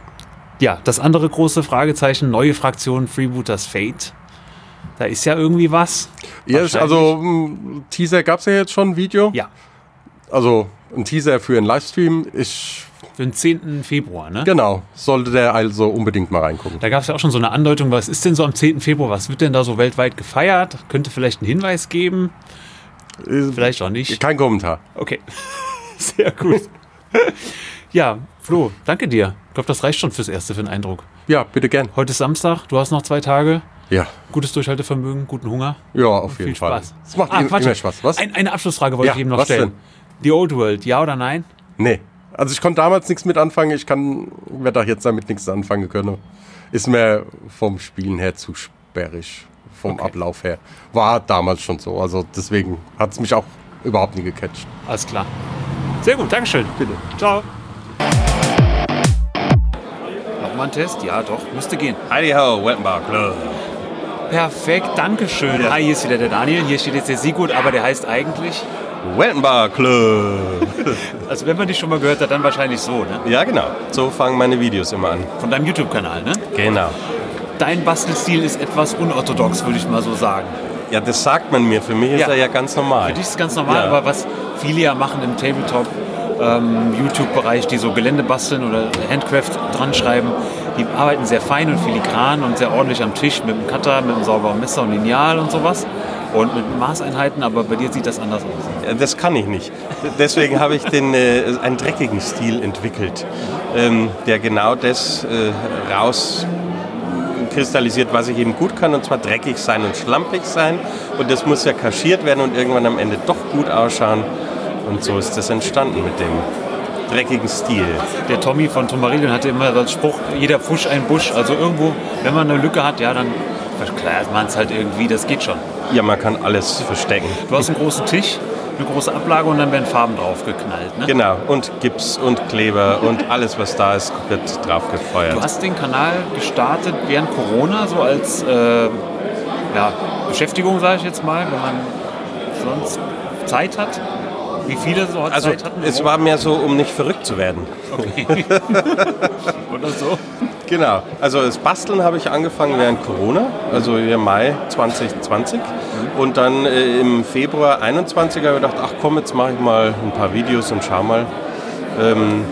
S2: ja, das andere große Fragezeichen, neue Fraktion Freebooters Fate. Da ist ja irgendwie was.
S6: Ja, also ein Teaser gab es ja jetzt schon, ein Video.
S2: Ja,
S6: Also ein Teaser für einen Livestream. Ich,
S2: für den 10. Februar, ne?
S6: genau, sollte der also unbedingt mal reingucken.
S2: Da gab es ja auch schon so eine Andeutung, was ist denn so am 10. Februar, was wird denn da so weltweit gefeiert? Könnte vielleicht einen Hinweis geben,
S6: Äh,
S2: vielleicht auch nicht.
S6: Kein Kommentar.
S2: Okay, sehr gut. Ja, Flo, danke dir. Ich glaube, das reicht schon fürs Erste, für den Eindruck.
S6: Ja, bitte gern.
S2: Heute ist Samstag, du hast noch zwei Tage.
S6: Ja,
S2: Gutes Durchhaltevermögen, guten Hunger.
S6: ja, auf jeden
S2: Viel
S6: Fall.
S2: Spaß.
S6: Es macht
S2: Ah, warte.
S6: immer Spaß. Was?
S2: Ein, eine Abschlussfrage wollte
S6: Ja,
S2: ich eben noch stellen. The Old World, ja oder nein?
S6: Nee. Also ich konnte damals nichts mit anfangen. Ich kann, werde auch jetzt damit nichts anfangen können. Ist mir vom Spielen her zu sperrig. Vom
S2: Okay.
S6: Ablauf her. War damals schon so. Also deswegen hat es mich auch überhaupt nie gecatcht.
S2: Alles klar. Sehr gut, Dankeschön.
S6: Bitte.
S2: Ciao. Nochmal ein Test? Ja, doch, müsste gehen.
S7: Heidi ho, Wettenbach Club.
S2: Perfekt, Dankeschön. Hi, hier ist wieder der Daniel. Hier steht jetzt der Sigurd, aber der heißt eigentlich.
S7: Wettenbach Club.
S2: Also, wenn man dich schon mal gehört hat, dann wahrscheinlich so, ne?
S7: Ja, genau. So fangen meine Videos immer an.
S2: Von deinem YouTube-Kanal, ne?
S7: Genau.
S2: Dein Bastelstil ist etwas unorthodox, würde ich mal so sagen.
S7: Ja, das sagt man mir. Für mich ist
S2: Ja.
S7: er ja ganz normal.
S2: Für dich ist es ganz normal,
S7: Ja.
S2: aber was viele ja machen im Tabletop, ähm, YouTube-Bereich, die so Gelände basteln oder Handcraft dran schreiben, die arbeiten sehr fein und filigran und sehr ordentlich am Tisch mit dem Cutter, mit einem sauberen Messer und Lineal und sowas. Und mit Maßeinheiten, aber bei dir siet das anders aus.
S7: Ja, Das kann ich nicht. Deswegen habe ich den, äh, einen dreckigen Stil entwickelt, ähm, der genau das äh, rauskristallisiert, was ich eben gut kann, und zwar dreckig sein und schlampig sein. Und das muss ja kaschiert werden und irgendwann am Ende doch gut ausschauen. Und so ist das entstanden mit dem dreckigen Stil.
S2: Der Tommy von Tomarillion hatte immer als Spruch, jeder Fusch ein Busch. Also irgendwo, wenn man eine Lücke hat, ja, dann verklärt man es halt irgendwie, das geht schon.
S7: Ja, man kann alles verstecken.
S2: Du hast einen großen Tisch, eine große Ablage und dann werden Farben draufgeknallt. Ne?
S7: Genau, und Gips und Kleber und alles, was da ist, wird drauf gefeuert.
S2: Du hast den Kanal gestartet während Corona, so als äh, ja, Beschäftigung, sage ich jetzt mal, wenn man sonst Zeit hat. Wie viele so
S7: Also
S2: Zeit hatten?
S7: es war mehr so, um nicht verrückt zu werden.
S2: Okay. Oder so.
S7: Genau. Also das Basteln habe ich angefangen während Corona, also im Mai 2020. Und dann äh, im Februar 21 habe ich gedacht, ach komm, jetzt mache ich mal ein paar Videos und schau mal, ähm,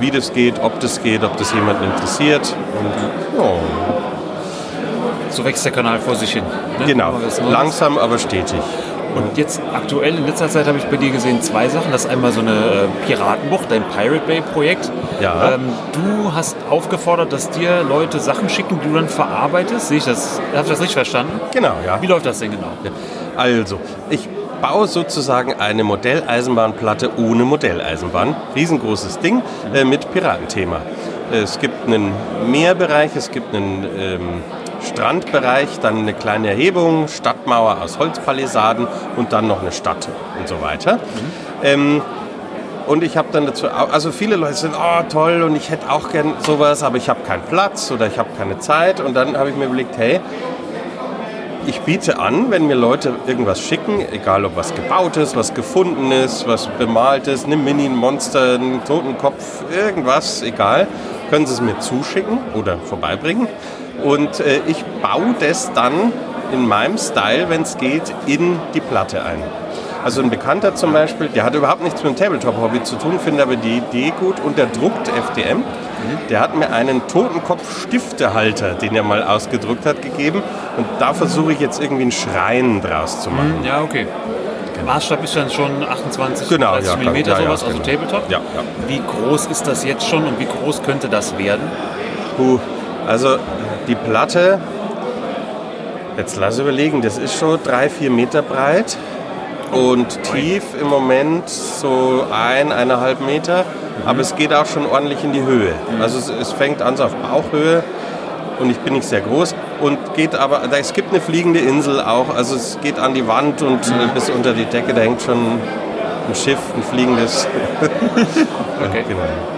S7: wie das geht, ob das geht, ob das jemanden interessiert. Und ja,
S2: So wächst der Kanal vor sich hin. Ne?
S7: genau, langsam, aber stetig.
S2: Und jetzt aktuell in letzter Zeit habe ich bei dir gesehen zwei Sachen. Das ist einmal so eine äh, Piratenbucht, dein Pirate Bay Projekt.
S7: Ja.
S2: Ähm, du hast aufgefordert, dass dir Leute Sachen schicken, die du dann verarbeitest. Sehe ich das? Habe ich das richtig verstanden?
S7: Genau, ja.
S2: Wie läuft das denn genau?
S7: Also, ich baue sozusagen eine Modelleisenbahnplatte ohne Modelleisenbahn. Riesengroßes Ding äh, mit Piratenthema. Es gibt einen Meerbereich, es gibt einen ähm, Strandbereich, dann eine kleine Erhebung, Stadtmauer aus Holzpalisaden und dann noch eine Stadt und so weiter. Ähm, und ich habe dann dazu, also viele Leute sind, oh toll und ich hätte auch gern sowas, aber ich habe keinen Platz oder ich habe keine Zeit. Und dann habe ich mir überlegt, hey, ich biete an, wenn mir Leute irgendwas schicken, egal ob was gebaut ist, was gefunden ist, was bemalt ist, eine Mini, ein Monster, einen Totenkopf, irgendwas, egal, können sie es mir zuschicken oder vorbeibringen. Und äh, ich baue das dann in meinem Style, wenn es geht, in die Platte ein. Also ein Bekannter zum Beispiel, der hat überhaupt nichts mit dem Tabletop-Hobby zu tun, findet aber die Idee gut und der druckt FDM. Der hat mir einen Totenkopf-Stiftehalter, den er mal ausgedruckt hat, gegeben. Und da versuche ich jetzt irgendwie einen Schrein draus zu machen.
S2: Ja, okay. Maßstab ist dann schon 28,
S7: Genau,
S2: 30
S7: ja,
S2: Millimeter
S7: ja, ja,
S2: sowas, also
S7: genau.
S2: Tabletop.
S7: Ja, ja.
S2: Wie groß ist das jetzt schon und wie groß könnte das werden?
S7: Puh, also die Platte, jetzt lass überlegen, das ist schon drei, vier Meter breit und tief im Moment so ein, eineinhalb Meter. Aber es geht auch schon ordentlich in die Höhe. Also es, es fängt an so auf Bauchhöhe und ich bin nicht sehr groß und geht aber, da, es gibt eine fliegende Insel auch, also es geht an die Wand und äh, bis unter die Decke, da hängt schon ein Schiff, ein fliegendes.
S2: Okay.
S7: genau.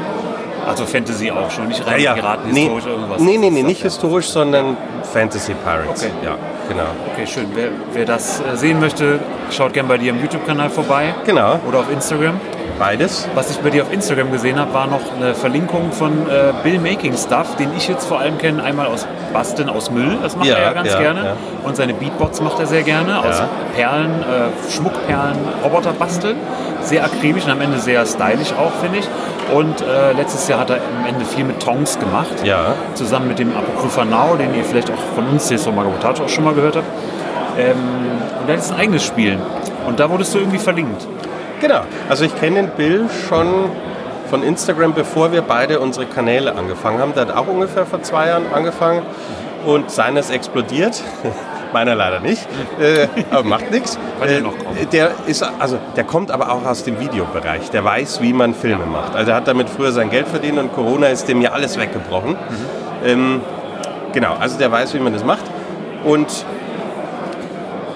S2: Also Fantasy auch schon, nicht rein
S7: Ja,
S2: Piraten,
S7: nee,
S2: historisch irgendwas.
S7: nee, nee, nee, nicht historisch, sondern Fantasy Pirates.
S2: Okay.
S7: Ja, genau.
S2: ja. Okay, schön. Wer, wer das äh, sehen möchte, schaut gerne bei dir im YouTube-Kanal vorbei
S7: Genau,
S2: oder auf Instagram.
S7: beides.
S2: Was ich bei dir auf Instagram gesehen habe, war noch eine Verlinkung von äh, Bill Making Stuff, den ich jetzt vor allem kenne, einmal aus Basteln aus Müll, das macht
S7: Ja,
S2: er ja ganz
S7: ja,
S2: gerne.
S7: ja.
S2: Und seine Beatbox macht er sehr gerne, aus
S7: Ja.
S2: Perlen, äh, Schmuckperlen, Roboter basteln. Sehr akribisch und am Ende sehr stylisch auch, finde ich. Und äh, letztes Jahr hat er am Ende viel mit Tongs gemacht.
S7: Ja.
S2: Zusammen mit dem Apokrypha Now, den ihr vielleicht auch von uns jetzt von Magabotato auch schon mal gehört habt. Ähm, und er hat jetzt ein eigenes Spiel. Und da wurdest du irgendwie verlinkt.
S7: Genau. Also ich kenne den Bill schon von Instagram, bevor wir beide unsere Kanäle angefangen haben. Der hat auch ungefähr vor zwei Jahren angefangen und seines explodiert. Meiner leider nicht, äh, aber macht nichts.
S2: Kommen.
S7: Der ist also, der kommt aber auch aus dem Videobereich. Der weiß, wie man Filme macht. Also er hat damit früher sein Geld verdient und Corona ist dem ja alles weggebrochen. Ähm, genau, also der weiß, wie man das macht und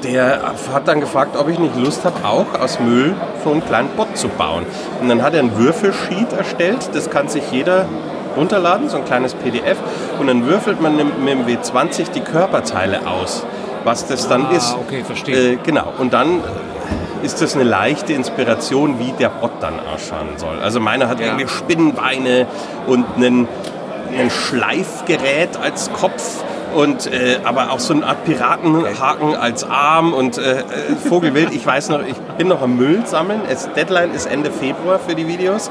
S7: der hat dann gefragt, ob ich nicht Lust habe, auch aus Müll so einen kleinen Bot zu bauen. Und dann hat er ein Würfelsheet erstellt, das kann sich jeder runterladen, so ein kleines PDF. Und dann würfelt man mit dem W20 die Körperteile aus, was das dann
S2: Ah,
S7: ist.
S2: okay, verstehe.
S7: Äh, genau, und dann ist das eine leichte Inspiration, wie der Bot dann ausschauen soll. Also meiner hat
S2: Ja.
S7: irgendwie Spinnenbeine und einen, ein Schleifgerät als Kopf und äh, aber auch so eine Art Piratenhaken als Arm und äh, äh, Vogelwild. Ich weiß noch, ich bin noch am Müll sammeln. Es, Deadline ist Ende Februar für die Videos.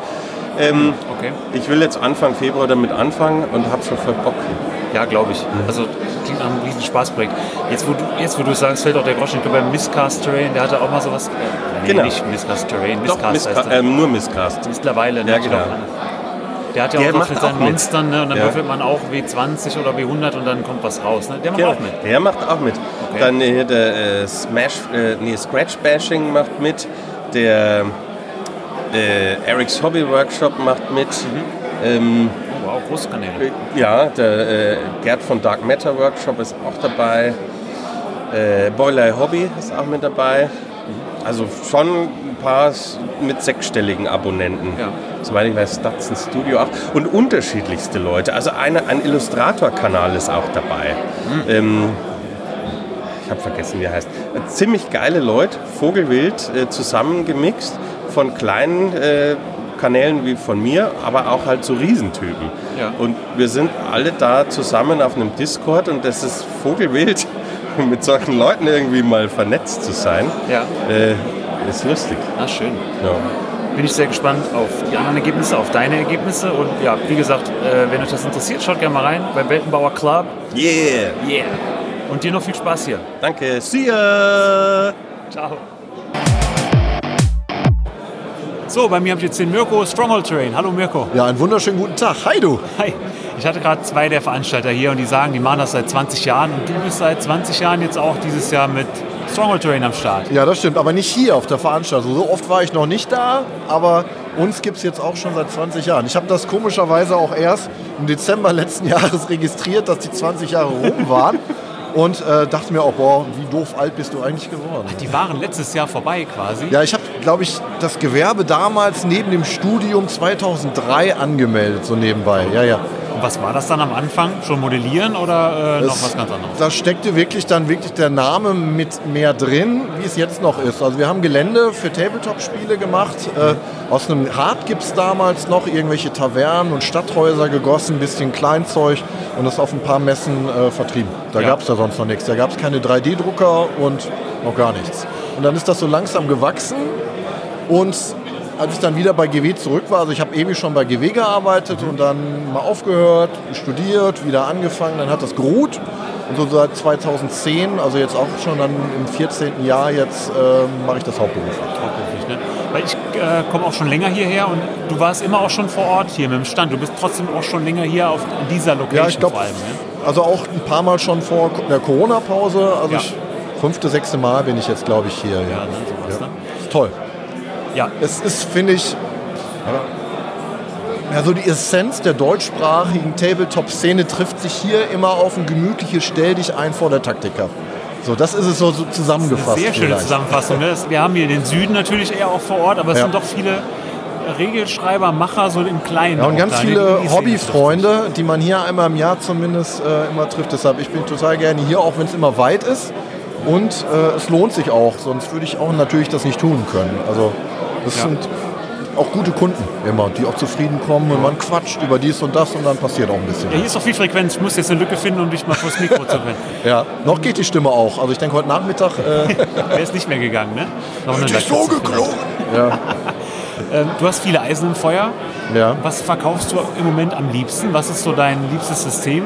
S7: Ähm,
S2: Okay.
S7: ich will jetzt Anfang Februar damit anfangen und habe schon voll Bock.
S2: Ja, glaube ich. Also klingt nach einem riesen Spaßprojekt. Jetzt wo, du, jetzt, wo du sagst, fällt auch der Groschen. Ich glaube, beim Miscast Terrain, der hatte auch mal sowas. Äh, nee,
S7: Genau.
S2: nicht Miscast Terrain,
S7: Doch,
S2: Miscast heißt
S7: Misca ähm, nur Miscast.
S2: Mittlerweile, ne?
S7: Ja, genau.
S2: Der hat ja
S7: Der
S2: auch was
S7: macht
S2: mit
S7: auch
S2: seinen
S7: mit.
S2: Monstern, ne? Und dann
S7: Ja.
S2: würfelt man auch W20 oder W100 und dann kommt was raus. Ne? Der macht
S7: Genau,
S2: auch mit.
S7: der macht auch mit. Dann hier der äh, Smash, äh, nee, Scratch Bashing macht mit. Der äh, Eric's Hobby Workshop macht mit. Ähm,
S2: Oh, wow, große Kanäle.
S7: ja, der äh, Gerd von Dark Matter Workshop ist auch dabei. Äh, Boiler Hobby ist auch mit dabei. Also schon ein paar mit sechsstelligen Abonnenten.
S2: Ja.
S7: Soweit ich weiß, Datsun Studio auch. Und unterschiedlichste Leute. Also eine, ein Illustrator-Kanal ist auch dabei. Ähm, ich habe vergessen, wie er heißt. Ziemlich geile Leute, Vogelwild, äh, zusammengemixt von kleinen äh, Kanälen wie von mir, aber auch halt so Riesentypen.
S2: Ja.
S7: Und wir sind alle da zusammen auf einem Discord und das ist Vogelwild, mit solchen Leuten irgendwie mal vernetzt zu sein.
S2: Ja.
S7: Äh, ist lustig.
S2: Ah, schön.
S7: Ja.
S2: Bin ich sehr gespannt auf die anderen Ergebnisse, auf deine Ergebnisse. Und ja, wie gesagt, äh, wenn euch das interessiert, schaut gerne mal rein beim Weltenbauer Club.
S7: Yeah!
S2: Yeah! Und dir noch viel Spaß hier.
S7: Danke, see ya!
S2: Ciao. So, bei mir habe ich jetzt den Mirko Stronghold Train. Hallo Mirko.
S8: Ja, einen wunderschönen guten Tag. Hi du.
S2: Hi. Ich hatte gerade zwei der Veranstalter hier und die sagen, die machen das seit 20 Jahren und du bist seit 20 Jahren jetzt auch dieses Jahr mit Stronghold Train am Start.
S8: Ja, das stimmt, aber nicht hier auf der Veranstaltung. So oft war ich noch nicht da, aber uns gibt es jetzt auch schon seit 20 Jahren. Ich habe das komischerweise auch erst im Dezember letzten Jahres registriert, dass die 20 Jahre rum waren. Und äh, dachte mir auch, boah, wie doof alt bist du eigentlich geworden?
S2: Die waren letztes Jahr vorbei quasi.
S8: Ja, ich habe, glaube ich, das Gewerbe damals neben dem Studium 2003 angemeldet, so nebenbei. Ja, ja.
S2: Und was war das dann am Anfang? Schon modellieren oder äh, noch
S8: Es-
S2: was ganz anderes?
S8: Da steckte wirklich dann wirklich der Name mit mehr drin, wie es jetzt noch ist. Also wir haben Gelände für Tabletop-Spiele gemacht. Äh, aus einem Hartgips damals noch irgendwelche Tavernen und Stadthäuser gegossen, bisschen Kleinzeug und das auf ein paar Messen äh, vertrieben. Da
S2: Ja.
S8: gab es ja sonst noch nichts. Da gab es keine 3D-Drucker und noch gar nichts. Und dann ist das so langsam gewachsen und als ich dann wieder bei GW zurück war, also ich habe ewig schon bei GW gearbeitet und dann mal aufgehört, studiert, wieder angefangen, dann hat das geruht und so seit 2010, also jetzt auch schon dann im 14. Jahr jetzt ähm, mache ich das hauptberuflich.
S2: Hauptberuflich, ne? Weil ich äh, komme auch schon länger hierher und du warst immer auch schon vor Ort hier mit dem Stand. Du bist trotzdem auch schon länger hier auf dieser Location
S8: Ja, ich glaube,
S2: vor allem. Ne?
S8: also auch ein paar Mal schon vor der Corona-Pause, also
S2: Ja.
S8: ich, fünfte, sechste Mal bin ich jetzt glaube ich hier.
S2: Ja,
S8: Ja.
S2: ne, sowas, ne?
S8: Ist toll.
S2: Ja.
S8: Es ist, finde ich, ja, so die Essenz der deutschsprachigen Tabletop-Szene trifft sich hier immer auf ein gemütliches Stell dich ein vor der Taktika. So, das ist es so, so zusammengefasst.
S2: Sehr schöne
S8: vielleicht.
S2: Zusammenfassung. Ne? Wir haben hier den Süden natürlich eher auch vor Ort, aber es
S8: Ja.
S2: sind doch viele Regelschreiber, Macher, so im Kleinen.
S8: Ja, und ganz viele Hobbyfreunde, die man hier einmal im Jahr zumindest äh, immer trifft. Deshalb, ich bin total gerne hier, auch wenn es immer weit ist. Und äh, es lohnt sich auch, sonst würde ich auch natürlich das nicht tun können. Also das
S2: Ja.
S8: sind auch gute Kunden immer, die auch zufrieden kommen und man quatscht über dies und das und dann passiert auch ein bisschen.
S2: Ja, hier ist doch viel Frequenz. Ich muss jetzt eine Lücke finden, um dich mal vors Mikro zu finden.
S8: Ja, noch geht die Stimme auch. Also ich denke heute Nachmittag, äh,
S2: Wäre ist nicht mehr gegangen, ne? Noch eine
S8: ist so geklungen. Ja,
S2: Ähm, du hast viele Eisen im Feuer.
S8: ja.
S2: Was verkaufst du im Moment am liebsten? Was ist so dein liebstes System?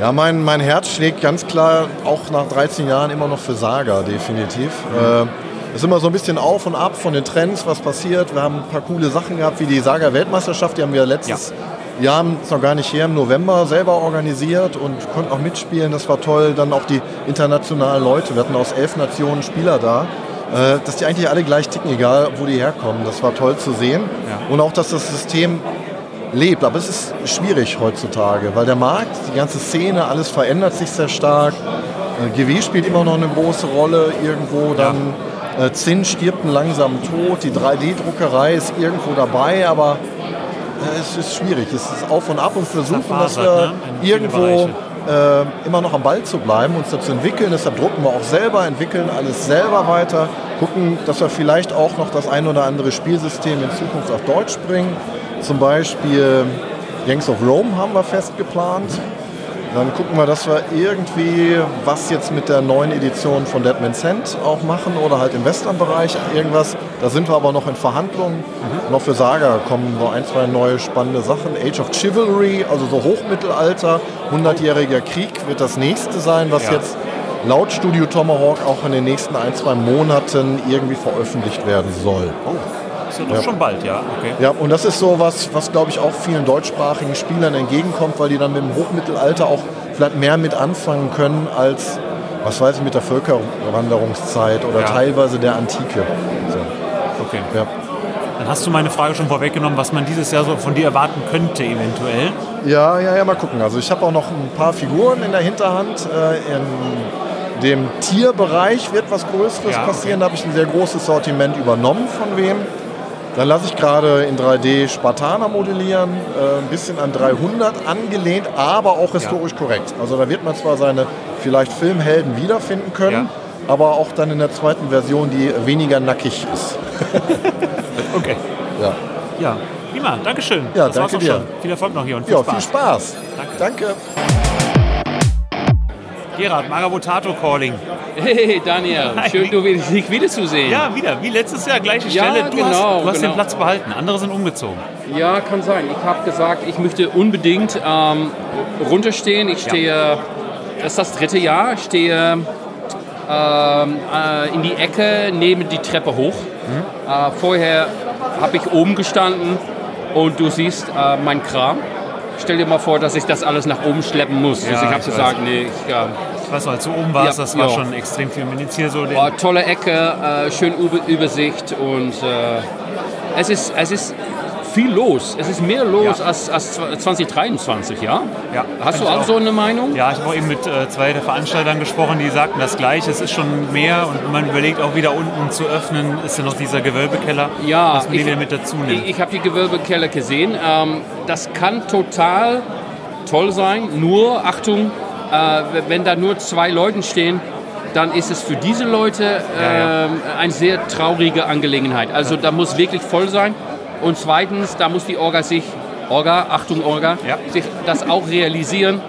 S8: Ja, mein, mein Herz schlägt ganz klar auch nach 13 Jahren immer noch für Saga, definitiv. Äh, ist immer so ein bisschen auf und ab von den Trends, was passiert. Wir haben ein paar coole Sachen gehabt, wie die Saga-Weltmeisterschaft, die haben wir letztes Jahr, ist noch gar nicht her, im November selber organisiert und konnten auch mitspielen. Das war toll. Dann auch die internationalen Leute. Wir hatten aus elf Nationen Spieler da. Äh, dass die eigentlich alle gleich ticken, egal wo die herkommen. Das war toll zu sehen.
S2: Ja.
S8: Und auch, dass das System lebt. Aber es ist schwierig heutzutage, weil der Markt, die ganze Szene, alles verändert sich sehr stark. Äh, GW spielt immer noch eine große Rolle irgendwo. Dann äh, Zinn stirbt einen langsamen Tod. Die 3D-Druckerei ist irgendwo dabei, aber äh, es ist schwierig. Es ist auf und ab und versuchen, dass wir
S2: ne?
S8: Irgendwo äh, immer noch am Ball zu bleiben, uns da zu entwickeln. Deshalb drucken wir auch selber, entwickeln alles selber weiter, gucken, dass wir vielleicht auch noch das ein oder andere Spielsystem in Zukunft auf Deutsch bringen. Zum Beispiel Gangs of Rome haben wir fest geplant. Dann gucken wir, dass wir irgendwie was jetzt mit der neuen Edition von Deadman's Hand auch machen oder halt im Western-Bereich irgendwas. Da sind wir aber noch in Verhandlungen. Noch für Saga kommen so ein, zwei neue spannende Sachen. Age of Chivalry, also so Hochmittelalter, 100-jähriger Krieg wird das nächste sein, was
S2: Ja.
S8: jetzt laut Studio Tomahawk auch in den nächsten ein, zwei Monaten irgendwie veröffentlicht werden soll.
S2: Ist ja doch schon bald, ja. Okay.
S8: Ja, und das ist so was, was glaube ich auch vielen deutschsprachigen Spielern entgegenkommt, weil die dann mit dem Hochmittelalter auch vielleicht mehr mit anfangen können als, was weiß ich, mit der Völkerwanderungszeit oder
S2: Ja.
S8: teilweise der Antike. So,
S2: okay.
S8: ja.
S2: Dann hast du meine Frage schon vorweggenommen, was man dieses Jahr so von dir erwarten könnte, eventuell.
S8: ja, ja, ja, mal gucken. Also ich habe auch noch ein paar Figuren in der Hinterhand. Äh, in dem Tierbereich wird was Größeres
S2: Ja, okay.
S8: passieren. Da habe ich ein sehr großes Sortiment übernommen von wem. Dann lasse ich gerade in 3D Spartaner modellieren, äh, ein bisschen an 300 angelehnt, aber auch historisch korrekt. Also da wird man zwar seine vielleicht Filmhelden wiederfinden können, aber auch dann in der zweiten Version, die weniger nackig ist.
S2: Okay.
S8: Ja,
S2: Ja, prima. Dankeschön.
S8: Ja,
S2: das war's
S8: danke
S2: auch
S8: dir.
S2: schon. Viel Erfolg noch hier und viel
S8: ja
S2: Spaß.
S8: viel Spaß.
S2: Danke.
S8: Danke.
S2: Gerhard, Magabotato Calling.
S9: Hey Daniel, schön du wieder- dich wiederzusehen.
S2: Ja, wieder. Wie letztes Jahr, gleiche
S9: Ja,
S2: Stelle. Du
S9: genau,
S2: hast, du hast den
S9: genau.
S2: Platz behalten. Andere sind umgezogen.
S9: Ja, kann sein. Ich habe gesagt, ich möchte unbedingt ähm, runterstehen. Ich stehe, das ist das dritte Jahr, ich stehe ähm, äh, in die Ecke neben die Treppe hoch. Äh, vorher habe ich oben gestanden und du siehst äh, mein Kram. Stell dir mal vor, dass ich das alles nach oben schleppen muss.
S2: Ja,
S9: also ich habe gesagt, nee, ich,
S2: Ich weiß noch, als du oben warst,
S9: Ja,
S2: das war
S9: ja.
S2: schon extrem viel. Wenn jetzt hier so
S9: Oh, tolle Ecke, äh, schön Über Übersicht und äh, es, ist, es ist viel los. Es ist mehr los
S2: Ja.
S9: als, als 2023, ja?
S2: Ja,
S9: Hast du auch
S2: auch.
S9: so eine Meinung?
S2: Ja, ich habe eben mit äh, zwei der Veranstaltern gesprochen, die sagten das gleiche. Es ist schon mehr und man überlegt, auch wieder unten zu öffnen, ist ja noch dieser Gewölbekeller,
S9: Ja,
S2: dass man den
S9: ich-
S2: wieder mit dazu nimmt.
S9: Ich, ich habe die Gewölbekeller gesehen. Ähm, das kann total toll sein. Nur, Achtung, äh, wenn da nur zwei Leute stehen, dann ist es für diese Leute
S2: Ja, ja.
S9: ähm, eine sehr traurige Angelegenheit. Also da muss wirklich voll sein. Und zweitens, da muss die Orga sich, Orga, Achtung Orga,
S2: Ja.
S9: sich das auch realisieren.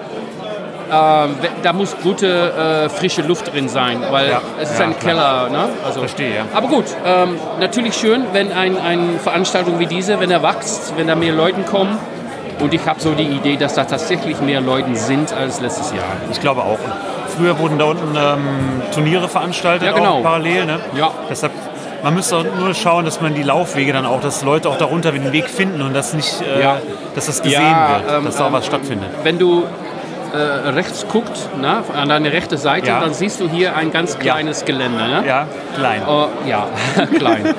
S9: We- da muss gute äh, frische Luft drin sein, weil
S2: Ja.
S9: es ist
S2: Ja,
S9: ein
S2: klar.
S9: Keller. Ne? Also,
S2: Verstehe, ja.
S9: aber gut, ähm, natürlich schön, wenn ein, eine Veranstaltung wie diese, wenn er wächst, wenn da mehr Leute kommen. Und ich habe so die Idee, dass da tatsächlich mehr Leute sind als letztes Jahr.
S2: Ich glaube auch. Früher wurden da unten ähm, Turniere veranstaltet,
S9: Ja, genau.
S2: parallel. Ne?
S9: Ja.
S2: Deshalb, man müsste auch nur schauen, dass man die Laufwege dann auch, dass Leute auch darunter den Weg finden und dass nicht, äh,
S9: Ja.
S2: dass das gesehen
S9: Ja,
S2: wird,
S9: ähm,
S2: dass da
S9: ähm,
S2: was stattfindet.
S9: Wenn du äh, rechts guckst, na, an deine rechte Seite,
S2: Ja.
S9: dann siehst du hier ein ganz kleines Gelände. Ne?
S2: Ja, klein.
S9: Oh, ja, klein.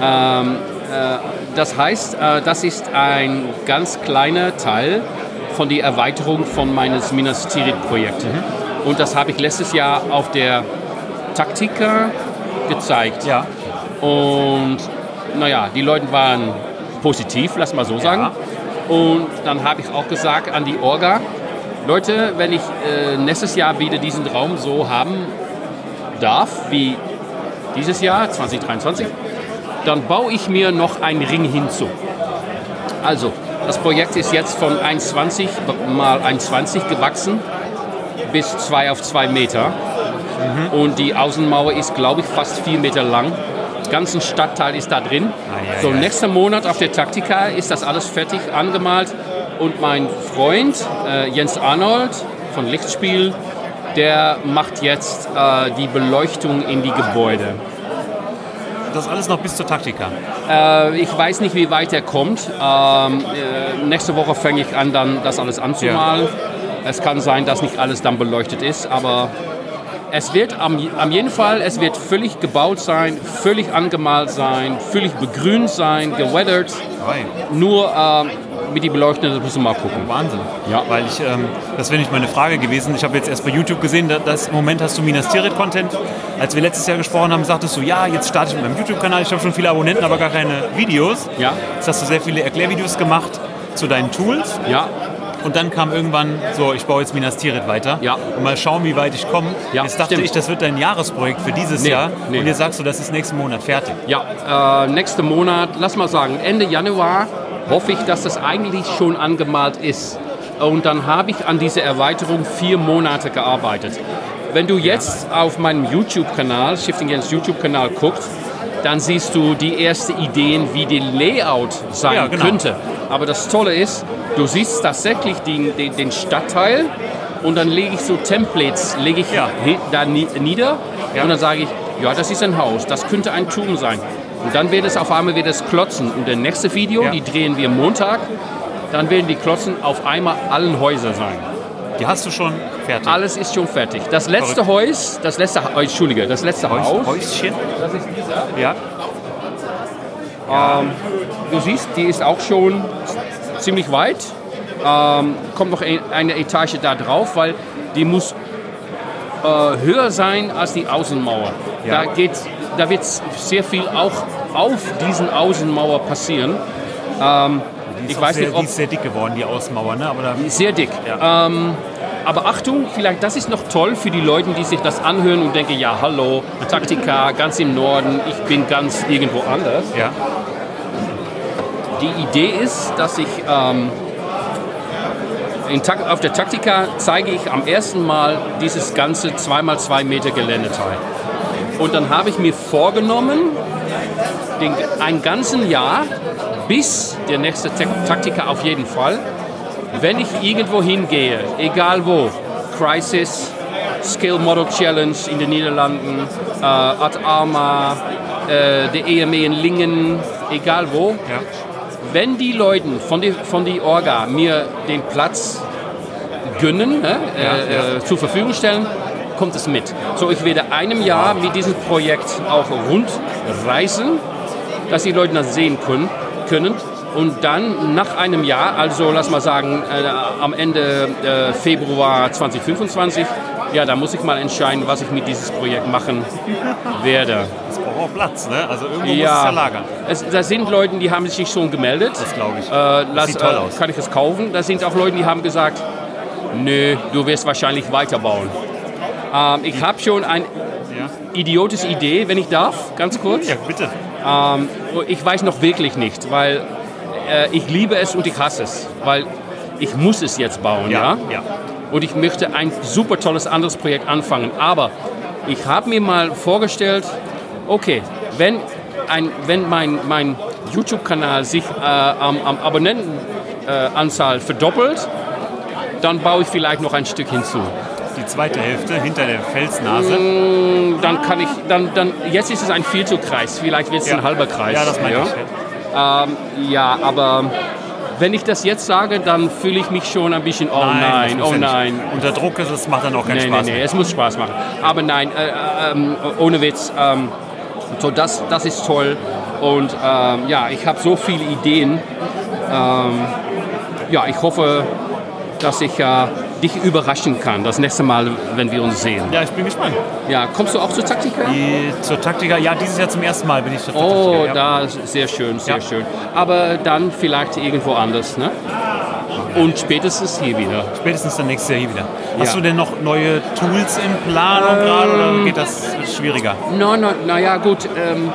S9: ähm, äh, das heißt, äh, das ist ein ganz kleiner Teil von der Erweiterung von meines Minas Tirith-Projekts. Und das habe ich letztes Jahr auf der Taktika gezeigt.
S2: Ja.
S9: Und naja, die Leute waren positiv, lass mal so sagen. Und dann habe ich auch gesagt an die Orga, Leute, wenn ich äh, nächstes Jahr wieder diesen Raum so haben darf wie dieses Jahr, 2023, dann baue ich mir noch einen Ring hinzu. Also, das Projekt ist jetzt von 1,20 mal 1,20 gewachsen bis 2 auf 2 Meter. Und die Außenmauer ist, glaube ich, fast 4 Meter lang. Der ganze Stadtteil ist da drin. so, nächsten Monat auf der Taktika ist das alles fertig angemalt. Und mein Freund äh, Jens Arnold von Lichtspiel, der macht jetzt äh, die Beleuchtung in die Gebäude.
S2: Das alles noch bis zur Taktika.
S9: Äh, ich weiß nicht, wie weit er kommt. Ähm, äh, nächste Woche fange ich an, dann das alles anzumalen. Es kann sein, dass nicht alles dann beleuchtet ist, aber es wird am, am jeden Fall, es wird völlig gebaut sein, völlig angemalt sein, völlig begrünt sein, geweathert. Nur ähm, mit die Beleuchtung, das müssen wir mal gucken.
S2: Wahnsinn.
S9: Ja.
S2: Weil ich, ähm, das wäre nicht meine Frage gewesen. Ich habe jetzt erst bei YouTube gesehen, da- dass im Moment hast du Minas Tirith-Content. Als wir letztes Jahr gesprochen haben, sagtest du, ja, jetzt starte ich mit meinem YouTube-Kanal. Ich habe schon viele Abonnenten, aber gar keine Videos.
S9: Ja.
S2: Jetzt hast du sehr viele Erklärvideos gemacht zu deinen Tools.
S9: Ja,
S2: Und dann kam irgendwann so, ich baue jetzt Minas Tirith weiter.
S9: Ja.
S2: Und mal schauen, wie weit ich komme.
S9: Ja,
S2: jetzt dachte
S9: stimmt.
S2: ich, das wird dein Jahresprojekt für dieses
S9: Nee,
S2: Jahr.
S9: nee.
S2: Und jetzt sagst du, das ist nächsten Monat fertig.
S9: Ja, äh, nächsten Monat, lass mal sagen, Ende Januar hoffe ich, dass das eigentlich schon angemalt ist. Und dann habe ich an dieser Erweiterung vier Monate gearbeitet. Wenn du jetzt auf meinem YouTube-Kanal, Shifting Jens YouTube-Kanal guckst, dann siehst du die ersten Ideen, wie die Layout sein
S2: Ja, genau.
S9: könnte. Aber das Tolle ist, du siehst tatsächlich den, den, den Stadtteil und dann lege ich so Templates, lege ich
S2: Ja.
S9: da nie- nieder
S2: Ja.
S9: und dann sage ich, ja, das ist ein Haus, das könnte ein Turm sein. Und dann wird es auf einmal wird es klotzen. Und das nächste Video, die drehen wir Montag, dann werden die Klotzen auf einmal allen Häuser sein.
S2: Die hast du schon fertig.
S9: Alles ist schon fertig. Das letzte Haus, das letzte, oh, Entschuldige, das letzte
S2: Häus,
S9: Haus,
S2: Häuschen.
S9: das ist dieser.
S2: Ja.
S9: Du siehst, die ist auch schon ziemlich weit. Ähm, kommt noch ein- eine Etage da drauf, weil die muss äh, höher sein als die Außenmauer.
S2: Ja.
S9: Da, geht, da wird sehr viel auch auf diesen Außenmauer passieren. Ähm,
S2: Die ist
S9: ich weiß
S2: sehr,
S9: nicht,
S2: die
S9: ob
S2: ist sehr dick geworden, die Außenmauer. Ne? Aber da,
S9: sehr dick.
S2: Ja.
S9: Ähm, aber Achtung, vielleicht das ist noch toll für die Leute, die sich das anhören und denken, ja hallo, Taktika, ganz im Norden, ich bin ganz irgendwo anders.
S2: ja.
S9: Die Idee ist, dass ich ähm, auf der Taktika zeige ich am ersten Mal dieses ganze 2x2 Meter Geländeteil. Und dann habe ich mir vorgenommen, den, ein ganzen Jahr bis der nächste Tak- Taktika auf jeden Fall, wenn ich irgendwo hingehe, egal wo, Crisis, Skill Model Challenge in den Niederlanden, äh, Ad Arma, äh, der EME in Lingen, egal wo,
S2: Ja.
S9: wenn die Leute von die, von die Orga mir den Platz gönnen, ne, äh, Äh, zur Verfügung stellen, kommt es mit. So, ich werde einem Jahr mit diesem Projekt auch rund reisen, dass die Leute das sehen können. können. Und dann nach einem Jahr, also lass mal sagen äh, am Ende äh, Februar 2025, ja, da muss ich mal entscheiden, was ich mit dieses Projekt machen werde.
S2: Das braucht auch Platz, ne? Also irgendwo muss es ja
S9: Ja,
S2: lagern.
S9: es, da sind Leute, die haben sich schon gemeldet.
S2: Das glaube ich.
S9: Äh, lass,
S2: sieht toll
S9: äh,
S2: aus.
S9: Kann ich es kaufen? Da sind auch Leute, die haben gesagt, nö, du wirst wahrscheinlich weiterbauen. Ähm, ich habe schon eine
S2: Ja.
S9: idiotische Idee, wenn ich darf, ganz kurz.
S2: ja, bitte.
S9: Ähm, ich weiß noch wirklich nicht, weil äh, ich liebe es und ich hasse es, weil ich muss es jetzt bauen, ja.
S2: Ja. ja.
S9: Und ich möchte ein super tolles anderes Projekt anfangen. Aber ich habe mir mal vorgestellt, okay, wenn, ein, wenn mein, mein YouTube-Kanal sich äh, am, am Abonnentenanzahl verdoppelt, dann baue ich vielleicht noch ein Stück hinzu.
S2: Die zweite Hälfte hinter der Felsnase.
S9: Dann kann ich, dann, dann, jetzt ist es ein Viertelkreis, vielleicht wird es
S2: Ja.
S9: ein halber Kreis.
S2: Ja, das meine
S9: ja?
S2: ich.
S9: Ähm, ja, aber wenn ich das jetzt sage, dann fühle ich mich schon ein bisschen, oh nein,
S2: muss
S9: oh
S2: nicht.
S9: nein.
S2: Unter Druck ist es, macht dann auch keinen
S9: Nee, nee,
S2: Spaß
S9: nee,
S2: mehr.
S9: es muss Spaß machen. Aber nein, äh, äh, ohne Witz, ähm, so das, das ist toll. Und ähm, ja, ich habe so viele Ideen. Ähm, ja, ich hoffe, dass ich äh, dich überraschen kann, das nächste Mal, wenn wir uns sehen.
S2: Ja, ich bin gespannt.
S9: Ja, kommst du auch zur Taktika?
S2: Die, zur Taktika, ja, dieses Jahr zum ersten Mal bin ich zur
S9: Oh,
S2: Taktika. Ja.
S9: da sehr schön, sehr
S2: Ja.
S9: schön. Aber dann vielleicht irgendwo anders, ne? Und spätestens hier wieder.
S2: Spätestens dann nächstes Jahr hier wieder. Hast
S9: Ja.
S2: du denn noch neue Tools in Planung gerade oder geht das schwieriger?
S9: Nein, nein, naja, gut, ähm,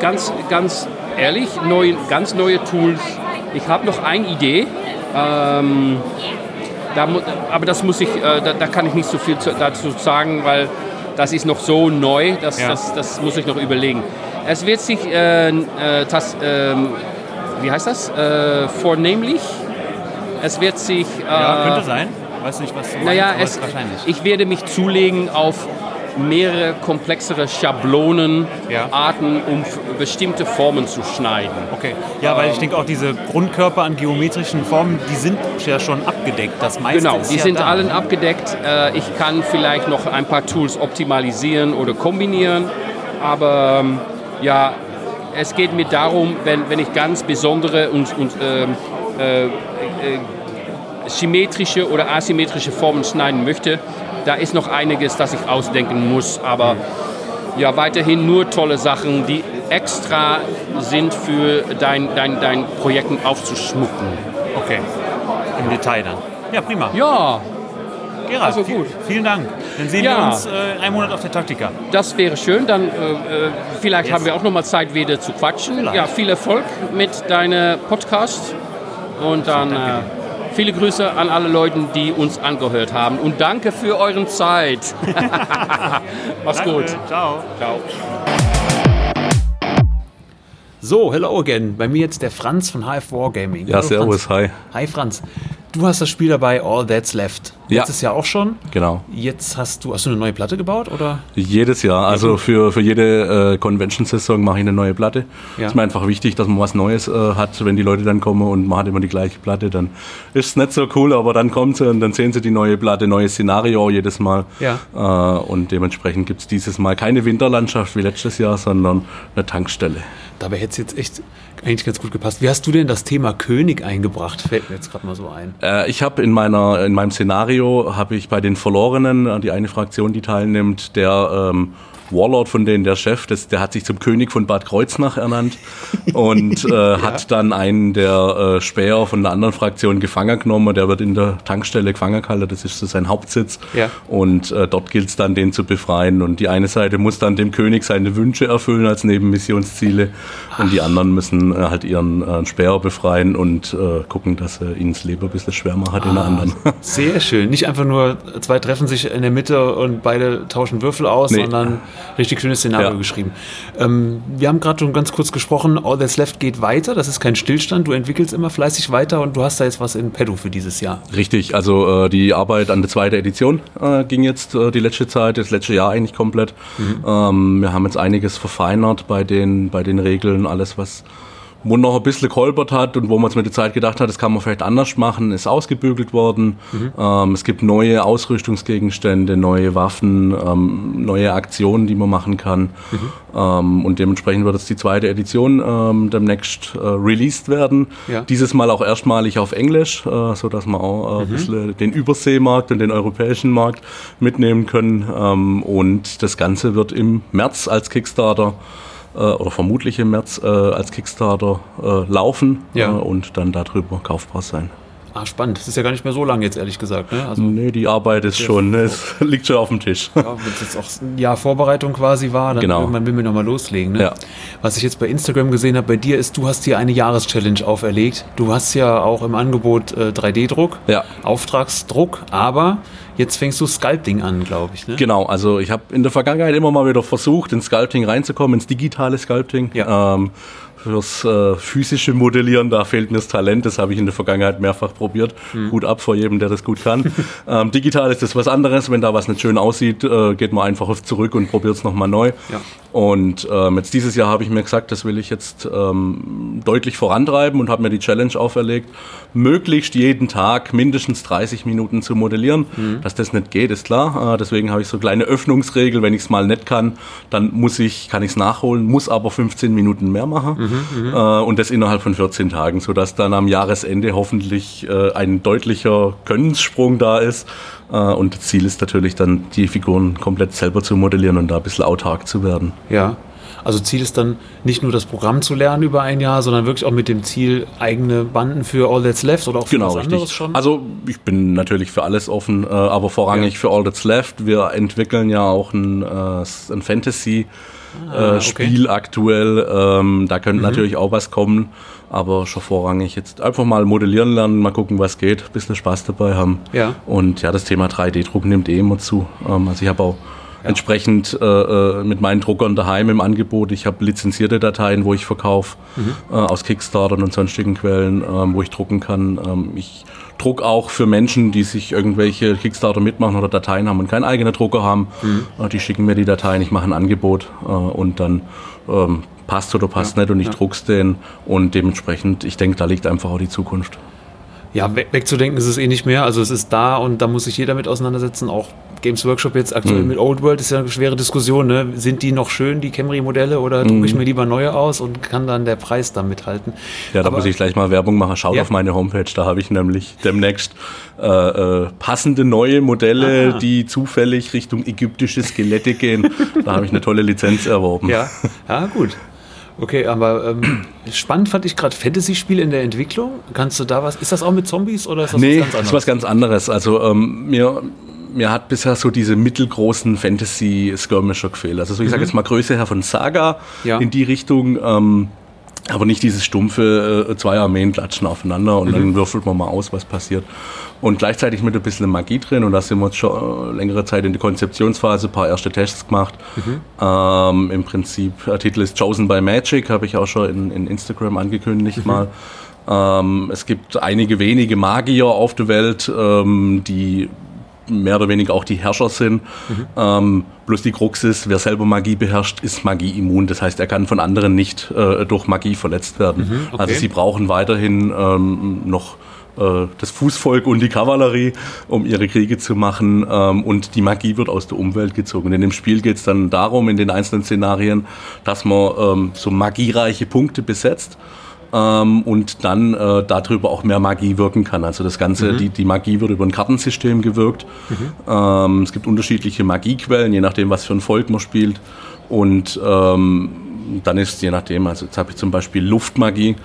S9: ganz, ganz ehrlich, neu, ganz neue Tools. Ich habe noch eine Idee, ähm, da, aber das muss ich, äh, da, da kann ich nicht so viel zu, dazu sagen, weil das ist noch so neu, das,
S2: Ja.
S9: das, das muss ich noch überlegen. Es wird sich, äh, äh, das, ähm, wie heißt das, äh, vornehmlich, es wird sich...
S2: Ja,
S9: äh,
S2: könnte sein. Weiß nicht, was du
S9: naja,
S2: meinst,
S9: es,
S2: wahrscheinlich.
S9: ich werde mich zulegen auf mehrere komplexere Schablonen,
S2: Ja.
S9: Arten, um bestimmte Formen zu schneiden.
S2: Okay. Ja, weil ich denke auch diese Grundkörper an geometrischen Formen, die sind ja schon abgedeckt. Das meiste
S9: Genau, die
S2: ja
S9: sind
S2: da.
S9: allen abgedeckt. Äh, Ich kann vielleicht noch ein paar Tools optimalisieren oder kombinieren, aber ähm, ja, es geht mir darum, wenn, wenn ich ganz besondere und, und ähm, äh, äh, symmetrische oder asymmetrische Formen schneiden möchte, da ist noch einiges, das ich ausdenken muss, aber ja, weiterhin nur tolle Sachen, die extra sind für dein, dein, dein Projekten aufzuschmucken.
S2: Okay. Im Detail dann. Ja, prima.
S9: Ja,
S2: Gerald,
S9: also gut.
S2: vielen Dank. Dann sehen
S9: Ja.
S2: wir uns äh, einen Monat auf der Taktika.
S9: Das wäre schön. Dann äh, äh, vielleicht haben wir auch noch mal Zeit, wieder zu quatschen.
S2: Vielleicht.
S9: Ja, viel Erfolg mit deinem Podcast und dann äh, viele Grüße an alle Leute, die uns angehört haben und danke für euren Zeit. Mach's gut.
S2: Ciao.
S9: Ciao.
S2: So, hello again. Bei mir jetzt der Franz von HF Wargaming.
S10: Ja,
S2: Hallo,
S10: servus,
S2: Franz.
S10: hi.
S2: Hi Franz. Du hast das Spiel dabei, All That's Left.
S10: Ja.
S2: Letztes Jahr auch schon.
S10: Genau.
S2: Jetzt hast du, hast du eine neue Platte gebaut oder?
S10: Jedes Jahr, also für, für jede äh, Convention-Saison mache ich eine neue Platte.
S2: Ja.
S10: Ist mir einfach wichtig, dass man was Neues äh, hat, wenn die Leute dann kommen und man hat immer die gleiche Platte, dann ist es nicht so cool, aber dann kommen sie und dann sehen sie die neue Platte, neues Szenario jedes Mal.
S2: Ja.
S10: Äh, und dementsprechend gibt es dieses Mal keine Winterlandschaft wie letztes Jahr, sondern eine Tankstelle.
S2: Dabei hätte es jetzt echt eigentlich ganz gut gepasst. Wie hast du denn das Thema König eingebracht? Fällt mir jetzt gerade mal so ein.
S10: Äh, ich habe in meiner in meinem Szenario habe ich bei den Verlorenen die eine Fraktion, die teilnimmt, der ähm, Warlord von denen, der Chef, das, der hat sich zum König von Bad Kreuznach ernannt und äh, hat dann einen der äh, Späher von der anderen Fraktion gefangen genommen. und Der wird in der Tankstelle gefangen gehalten, das ist so sein Hauptsitz.
S2: Ja.
S10: Und äh, dort gilt es dann, den zu befreien. Und die eine Seite muss dann dem König seine Wünsche erfüllen als Nebenmissionsziele und die anderen müssen äh, halt ihren äh, Späher befreien und äh, gucken, dass er ihnen das Leben ein bisschen schwer macht in der anderen.
S2: Sehr schön. Nicht einfach nur zwei treffen sich in der Mitte und beide tauschen Würfel aus,
S10: Nee.
S2: sondern richtig schönes Szenario
S10: Ja.
S2: geschrieben. Ähm, wir haben gerade schon ganz kurz gesprochen, All That's Left geht weiter. Das ist kein Stillstand. Du entwickelst immer fleißig weiter und du hast da jetzt was in petto für dieses Jahr.
S10: Richtig, also äh, die Arbeit an der zweiten Edition äh, ging jetzt äh, die letzte Zeit, das letzte Jahr eigentlich komplett. Ähm, wir haben jetzt einiges verfeinert bei den, bei den Regeln, alles was wo noch ein bisschen geholpert hat und wo man es mit der Zeit gedacht hat, das kann man vielleicht anders machen, ist ausgebügelt worden. Ähm, es gibt neue Ausrüstungsgegenstände, neue Waffen, ähm, neue Aktionen, die man machen kann. Ähm, und dementsprechend wird jetzt die zweite Edition ähm, demnächst äh, released werden.
S2: Ja.
S10: Dieses Mal auch erstmalig auf Englisch, äh, so dass wir auch äh, ein bisschen den Überseemarkt und den europäischen Markt mitnehmen können. Ähm, und das Ganze wird im März als Kickstarter oder vermutlich im März äh, als Kickstarter äh, laufen
S2: Ja.
S10: äh, und dann darüber kaufbar sein.
S2: Ah, spannend. Das ist ja gar nicht mehr so lang jetzt, ehrlich gesagt. Ne? Also,
S10: Nee, die Arbeit ist schon, ne, es liegt schon auf dem Tisch.
S2: ja, wenn es jetzt auch ein Jahr Vorbereitung quasi war, dann
S10: Genau.
S2: irgendwann will wir nochmal loslegen. Ne?
S10: Ja.
S2: Was ich jetzt bei Instagram gesehen habe bei dir ist, du hast dir eine Jahreschallenge auferlegt. Du hast ja auch im Angebot äh, 3D-Druck,
S10: Ja.
S2: Auftragsdruck, aber jetzt fängst du Sculpting an, glaube ich. Ne?
S10: Genau, also ich habe in der Vergangenheit immer mal wieder versucht, ins Sculpting reinzukommen, ins digitale Sculpting.
S2: Ja.
S10: Ähm, fürs äh, physische Modellieren, da fehlt mir das Talent, das habe ich in der Vergangenheit mehrfach probiert.
S2: Hm.
S10: Hut ab vor jedem, der das gut kann. ähm, digital ist das was anderes, wenn da was nicht schön aussieht, äh, geht man einfach zurück und probiert es nochmal neu.
S2: Ja.
S10: Und ähm, jetzt dieses Jahr habe ich mir gesagt, das will ich jetzt ähm, deutlich vorantreiben und habe mir die Challenge auferlegt, möglichst jeden Tag mindestens 30 Minuten zu modellieren. Dass das nicht geht, ist klar. Äh, deswegen habe ich so kleine Öffnungsregel, wenn ich es mal nicht kann, dann muss ich, kann ich es nachholen, muss aber 15 Minuten mehr machen. Äh, und das innerhalb von 14 Tagen, sodass dann am Jahresende hoffentlich äh, ein deutlicher Könnenssprung da ist. Äh, und das Ziel ist natürlich dann, die Figuren komplett selber zu modellieren und da ein bisschen autark zu werden.
S5: Ja. Also Ziel ist dann nicht nur das Programm zu lernen über ein Jahr, sondern wirklich auch mit dem Ziel, eigene Banden für All That's Left oder auch für
S10: Genau,
S5: was anderes
S10: richtig.
S5: schon.
S10: Also ich bin natürlich für alles offen, äh, aber vorrangig für All That's Left. Wir entwickeln ja auch ein, äh, ein Fantasy.
S5: Ah,
S10: äh, Spiel aktuell, ähm, da
S5: Mhm.
S10: könnte natürlich auch was kommen, aber schon vorrangig jetzt einfach mal modellieren lernen, mal gucken, was geht, ein bisschen Spaß dabei haben.
S5: Ja.
S10: Und ja, das Thema 3D-Druck nimmt eh immer zu. Ähm, also ich habe auch entsprechend äh, äh, mit meinen Druckern daheim im Angebot. Ich habe lizenzierte Dateien, wo ich verkaufe,
S5: Mhm.
S10: äh, aus Kickstartern und sonstigen Quellen, ähm, wo ich drucken kann. Ähm, ich druck auch für Menschen, die sich irgendwelche Kickstarter mitmachen oder Dateien haben und keinen eigenen Drucker haben.
S5: Mhm.
S10: Äh, die schicken mir die Dateien, ich mache ein Angebot äh, und dann ähm, passt oder passt nicht und ich druck's den und dementsprechend, ich denke, da liegt einfach auch die Zukunft.
S5: Ja, weg, wegzudenken ist es eh nicht mehr. Also es ist da und da muss sich jeder mit auseinandersetzen. Auch Games Workshop jetzt aktuell
S10: Mhm.
S5: mit Old World ist ja eine schwere Diskussion. Ne? Sind die noch schön, die Camry-Modelle, oder drucke ich mir lieber neue aus und kann dann der Preis da mithalten?
S10: Ja, da
S5: Aber-
S10: muss ich gleich mal Werbung machen. Schaut
S5: Ja.
S10: auf meine Homepage, da habe ich nämlich demnächst äh, äh, passende neue Modelle,
S5: Ah.
S10: die zufällig Richtung ägyptische Skelette gehen. da habe ich eine tolle Lizenz erworben.
S5: Ja, ja gut. Okay, aber ähm, spannend fand ich gerade Fantasy-Spiele in der Entwicklung. Kannst du da was? Ist das auch mit Zombies oder ist das
S10: Nee,
S5: was ganz
S10: das
S5: anderes?
S10: ist was ganz anderes. Also ähm, mir, mir hat bisher so diese mittelgroßen Fantasy-Skirmisher gefehlt. Also so, ich sage jetzt mal Größe her von Saga
S5: Mhm. Ja.
S10: in die Richtung. Ähm, aber nicht dieses stumpfe äh, zwei Armeen klatschen aufeinander und
S5: Mhm.
S10: dann würfelt man mal aus, was passiert. Und gleichzeitig mit ein bisschen Magie drin und da sind wir jetzt schon äh, längere Zeit in der Konzeptionsphase, ein paar erste Tests gemacht.
S5: Mhm.
S10: Ähm, Im Prinzip, der Titel ist Chosen by Magic, habe ich auch schon in, in Instagram angekündigt
S5: Mhm.
S10: mal. Ähm, es gibt einige wenige Magier auf der Welt, ähm, die mehr oder weniger auch die Herrscher sind. Ähm, bloß die Krux ist, wer selber Magie beherrscht, ist Magie immun. Das heißt, er kann von anderen nicht äh, durch Magie verletzt werden.
S5: okay.
S10: Also sie brauchen weiterhin ähm, noch äh, das Fußvolk und die Kavallerie, um ihre Kriege zu machen. Ähm, und die Magie wird aus der Umwelt gezogen. In dem Spiel geht es dann darum, in den einzelnen Szenarien, dass man ähm, so magiereiche Punkte besetzt ähm, und dann äh, darüber auch mehr Magie wirken kann. Also das Ganze, die, die Magie wird über ein Kartensystem gewirkt. Ähm, es gibt unterschiedliche Magiequellen, je nachdem, was für ein Volk man spielt. Und ähm, dann ist je nachdem, also jetzt habe ich zum Beispiel Luftmagie.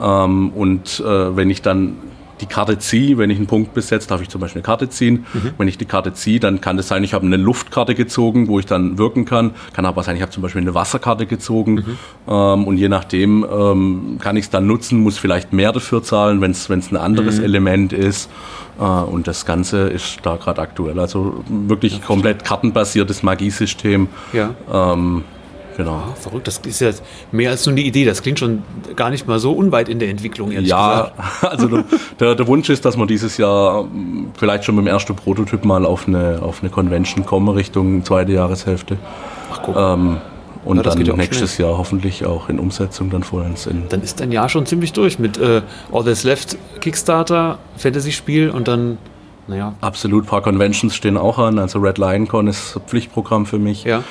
S10: Ähm, und äh, wenn ich dann die Karte ziehe, wenn ich einen Punkt besetze, darf ich zum Beispiel eine Karte ziehen. Wenn ich die Karte ziehe, dann kann es sein, ich habe eine Luftkarte gezogen, wo ich dann wirken kann. Kann aber sein, ich habe zum Beispiel eine Wasserkarte gezogen. Ähm, und je nachdem ähm, kann ich es dann nutzen, muss vielleicht mehr dafür zahlen, wenn es ein anderes Element ist. Äh, und das Ganze ist da gerade aktuell. Also wirklich komplett kartenbasiertes Magiesystem.
S5: Ja.
S10: Ähm, genau.
S5: Verrückt, das ist ja mehr als nur eine Idee. Das klingt schon gar nicht mal so unweit in der Entwicklung, ehrlich
S10: Ja,
S5: gesagt.
S10: also der, der, Wunsch ist, dass wir dieses Jahr ähm, vielleicht schon mit dem ersten Prototyp mal auf eine, auf eine Convention kommen, Richtung zweite Jahreshälfte.
S5: Ach, guck.
S10: Ähm, und
S5: Ja,
S10: dann
S5: ja
S10: nächstes Jahr hoffentlich auch in Umsetzung dann vollends in.
S5: Dann ist dein Jahr schon ziemlich durch mit äh, All That's Left Kickstarter, Fantasy-Spiel und dann, naja,
S10: Absolut, ein paar Conventions stehen auch an. Also Red Lion Con ist Pflichtprogramm für mich.
S5: ja.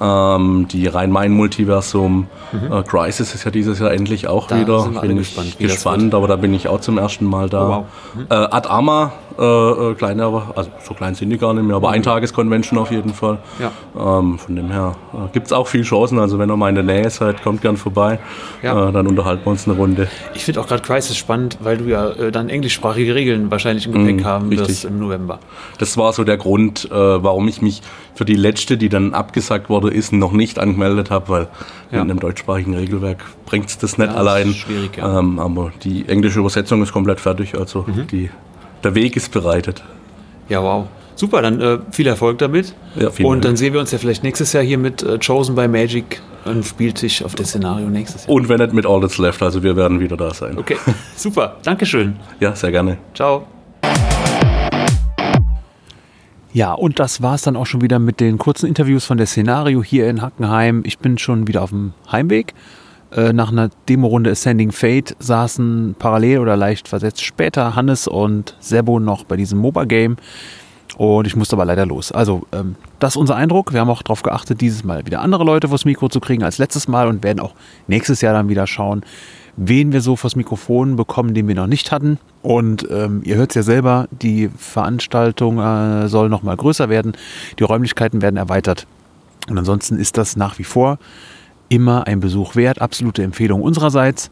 S10: Ähm, die Rhein-Main-Multiversum. Äh, Crisis ist ja dieses Jahr endlich auch
S5: Mhm. Da
S10: wieder.
S5: sind wir
S10: bin
S5: gespannt,
S10: gespannt, aber da bin ich auch zum ersten Mal da.
S5: Oh, wow.
S10: Äh, Ad Arma, äh, äh, kleine, aber, also so klein sind die gar nicht mehr, aber Eintages-Convention auf jeden Fall.
S5: Mhm. Ja.
S10: Ähm, von dem her äh, gibt es auch viel Chancen. Also wenn ihr mal in der Nähe seid, kommt gern vorbei.
S5: Ja.
S10: Äh, dann unterhalten wir uns eine Runde.
S5: Ich finde auch gerade Crisis spannend, weil du ja äh, dann englischsprachige Regeln wahrscheinlich im Gepäck
S10: Mm,
S5: haben wirst im November.
S10: Das war so der Grund, warum ich mich für die letzte, die dann abgesagt wurde, ist, noch nicht angemeldet habe, weil
S5: Ja.
S10: mit einem deutschsprachigen Regelwerk bringt es das nicht
S5: Ja, das
S10: allein.
S5: schwierig, ja.
S10: ähm, aber die englische Übersetzung ist komplett fertig, also
S5: Mhm.
S10: die, der Weg ist bereitet.
S5: Ja, wow. Super, dann äh, viel Erfolg damit.
S10: Ja, vielen
S5: und
S10: Dank.
S5: dann sehen wir uns ja vielleicht nächstes Jahr hier mit äh, Chosen by Magic am Spieltisch auf der Szenario nächstes Jahr.
S10: Und wenn nicht mit All That's Left, also wir werden wieder da sein.
S5: Okay, super. Dankeschön.
S10: Ja, sehr gerne.
S5: Ciao. Ja, und das war es dann auch schon wieder mit den kurzen Interviews von der Szenario hier in Hackenheim. Ich bin schon wieder auf dem Heimweg. Äh, nach einer Demo-Runde Ascending Fate saßen parallel oder leicht versetzt später Hannes und Sebo noch bei diesem MOBA-Game. Und ich musste aber leider los. Also, ähm, das ist unser Eindruck. Wir haben auch darauf geachtet, dieses Mal wieder andere Leute vors Mikro zu kriegen als letztes Mal und werden auch nächstes Jahr dann wieder schauen, wen wir so vors Mikrofon bekommen, den wir noch nicht hatten. Und ähm, ihr hört es ja selber, die Veranstaltung äh, soll noch mal größer werden. Die Räumlichkeiten werden erweitert. Und ansonsten ist das nach wie vor immer ein Besuch wert. Absolute Empfehlung unsererseits.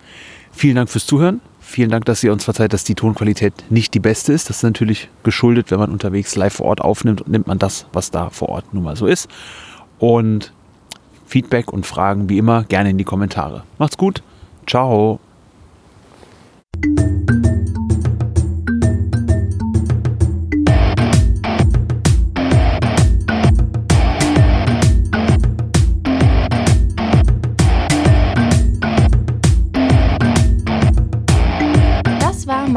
S5: Vielen Dank fürs Zuhören. Vielen Dank, dass ihr uns verzeiht, dass die Tonqualität nicht die beste ist. Das ist natürlich geschuldet, wenn man unterwegs live vor Ort aufnimmt, nimmt man das, was da vor Ort nun mal so ist. Und Feedback und Fragen wie immer gerne in die Kommentare. Macht's gut. Ciao.